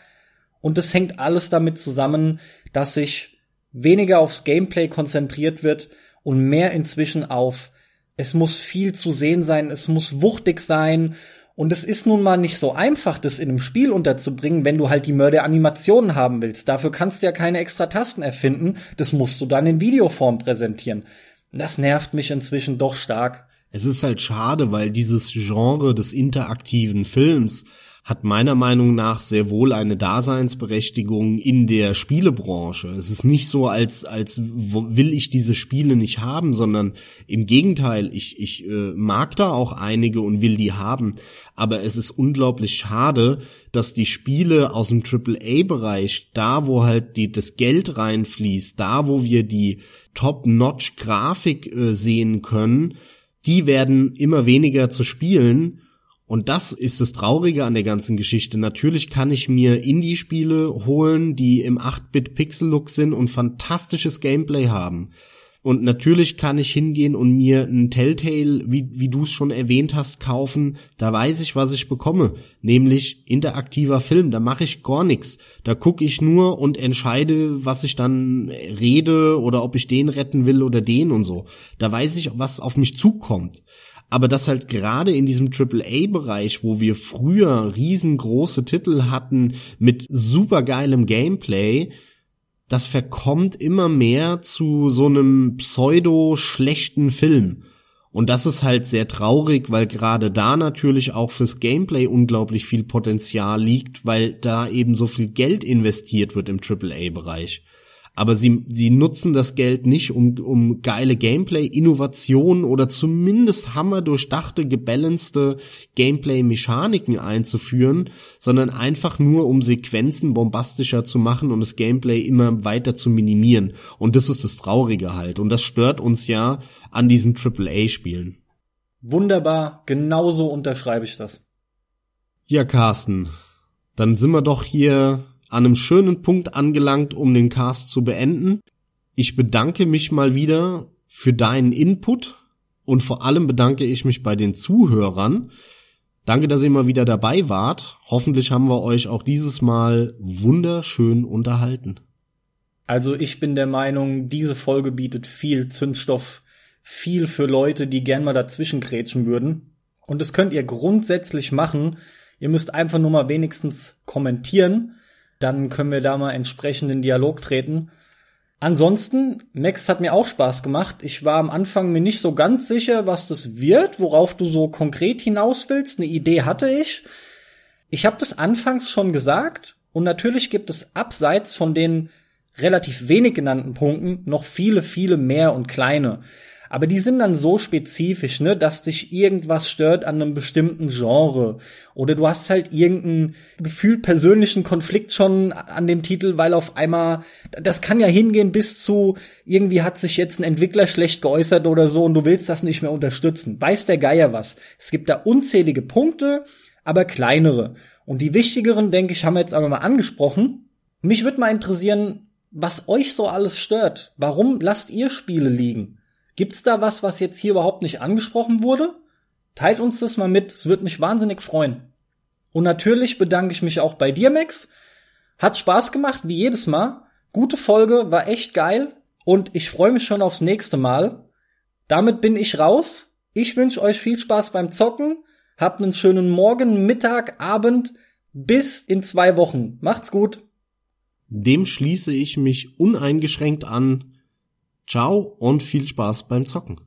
Und das hängt alles damit zusammen, dass sich weniger aufs Gameplay konzentriert wird und mehr inzwischen auf es muss viel zu sehen sein, es muss wuchtig sein und es ist nun mal nicht so einfach, das in einem Spiel unterzubringen, wenn du halt die Mörderanimationen haben willst. Dafür kannst du ja keine extra Tasten erfinden. Das musst du dann in Videoform präsentieren. Das nervt mich inzwischen doch stark. Es ist halt schade, weil dieses Genre des interaktiven Films hat meiner Meinung nach sehr wohl eine Daseinsberechtigung in der Spielebranche. Es ist nicht so, als, als will ich diese Spiele nicht haben, sondern im Gegenteil, ich, ich äh, mag da auch einige und will die haben. Aber es ist unglaublich schade, dass die Spiele aus dem AAA-Bereich, da wo halt die, das Geld reinfließt, da wo wir die Top-Notch-Grafik äh, sehen können, die werden immer weniger zu spielen und das ist das Traurige an der ganzen Geschichte. Natürlich kann ich mir Indie-Spiele holen, die im 8-Bit-Pixel-Look sind und fantastisches Gameplay haben. Und natürlich kann ich hingehen und mir ein Telltale, wie, wie du es schon erwähnt hast, kaufen. Da weiß ich, was ich bekomme. Nämlich interaktiver Film. Da mache ich gar nichts. Da gucke ich nur und entscheide, was ich dann rede oder ob ich den retten will oder den und so. Da weiß ich, was auf mich zukommt aber das halt gerade in diesem AAA-Bereich, wo wir früher riesengroße Titel hatten mit supergeilem Gameplay, das verkommt immer mehr zu so einem pseudo schlechten Film. Und das ist halt sehr traurig, weil gerade da natürlich auch fürs Gameplay unglaublich viel Potenzial liegt, weil da eben so viel Geld investiert wird im AAA-Bereich aber sie, sie nutzen das Geld nicht, um, um geile Gameplay-Innovationen oder zumindest hammer durchdachte, gebalancete Gameplay-Mechaniken einzuführen, sondern einfach nur, um Sequenzen bombastischer zu machen und das Gameplay immer weiter zu minimieren. Und das ist das Traurige halt. Und das stört uns ja an diesen AAA-Spielen. Wunderbar, genauso unterschreibe ich das. Ja, Carsten, dann sind wir doch hier an einem schönen Punkt angelangt, um den Cast zu beenden. Ich bedanke mich mal wieder für deinen Input und vor allem bedanke ich mich bei den Zuhörern. Danke, dass ihr mal wieder dabei wart. Hoffentlich haben wir euch auch dieses Mal wunderschön unterhalten. Also ich bin der Meinung, diese Folge bietet viel Zündstoff, viel für Leute, die gern mal dazwischen kretschen würden. Und das könnt ihr grundsätzlich machen. Ihr müsst einfach nur mal wenigstens kommentieren. Dann können wir da mal entsprechend in Dialog treten. Ansonsten, Max hat mir auch Spaß gemacht. Ich war am Anfang mir nicht so ganz sicher, was das wird, worauf du so konkret hinaus willst. Eine Idee hatte ich. Ich habe das anfangs schon gesagt und natürlich gibt es abseits von den relativ wenig genannten Punkten noch viele, viele mehr und kleine. Aber die sind dann so spezifisch, ne, dass dich irgendwas stört an einem bestimmten Genre. Oder du hast halt irgendeinen gefühlt persönlichen Konflikt schon an dem Titel, weil auf einmal, das kann ja hingehen bis zu, irgendwie hat sich jetzt ein Entwickler schlecht geäußert oder so und du willst das nicht mehr unterstützen. Weiß der Geier was. Es gibt da unzählige Punkte, aber kleinere. Und die wichtigeren, denke ich, haben wir jetzt aber mal angesprochen. Mich würde mal interessieren, was euch so alles stört. Warum lasst ihr Spiele liegen? Gibt's da was, was jetzt hier überhaupt nicht angesprochen wurde? Teilt uns das mal mit, es würde mich wahnsinnig freuen. Und natürlich bedanke ich mich auch bei dir, Max. Hat Spaß gemacht, wie jedes Mal. Gute Folge, war echt geil. Und ich freue mich schon aufs nächste Mal. Damit bin ich raus. Ich wünsche euch viel Spaß beim Zocken. Habt einen schönen Morgen, Mittag, Abend. Bis in zwei Wochen. Macht's gut. Dem schließe ich mich uneingeschränkt an. Ciao und viel Spaß beim Zocken.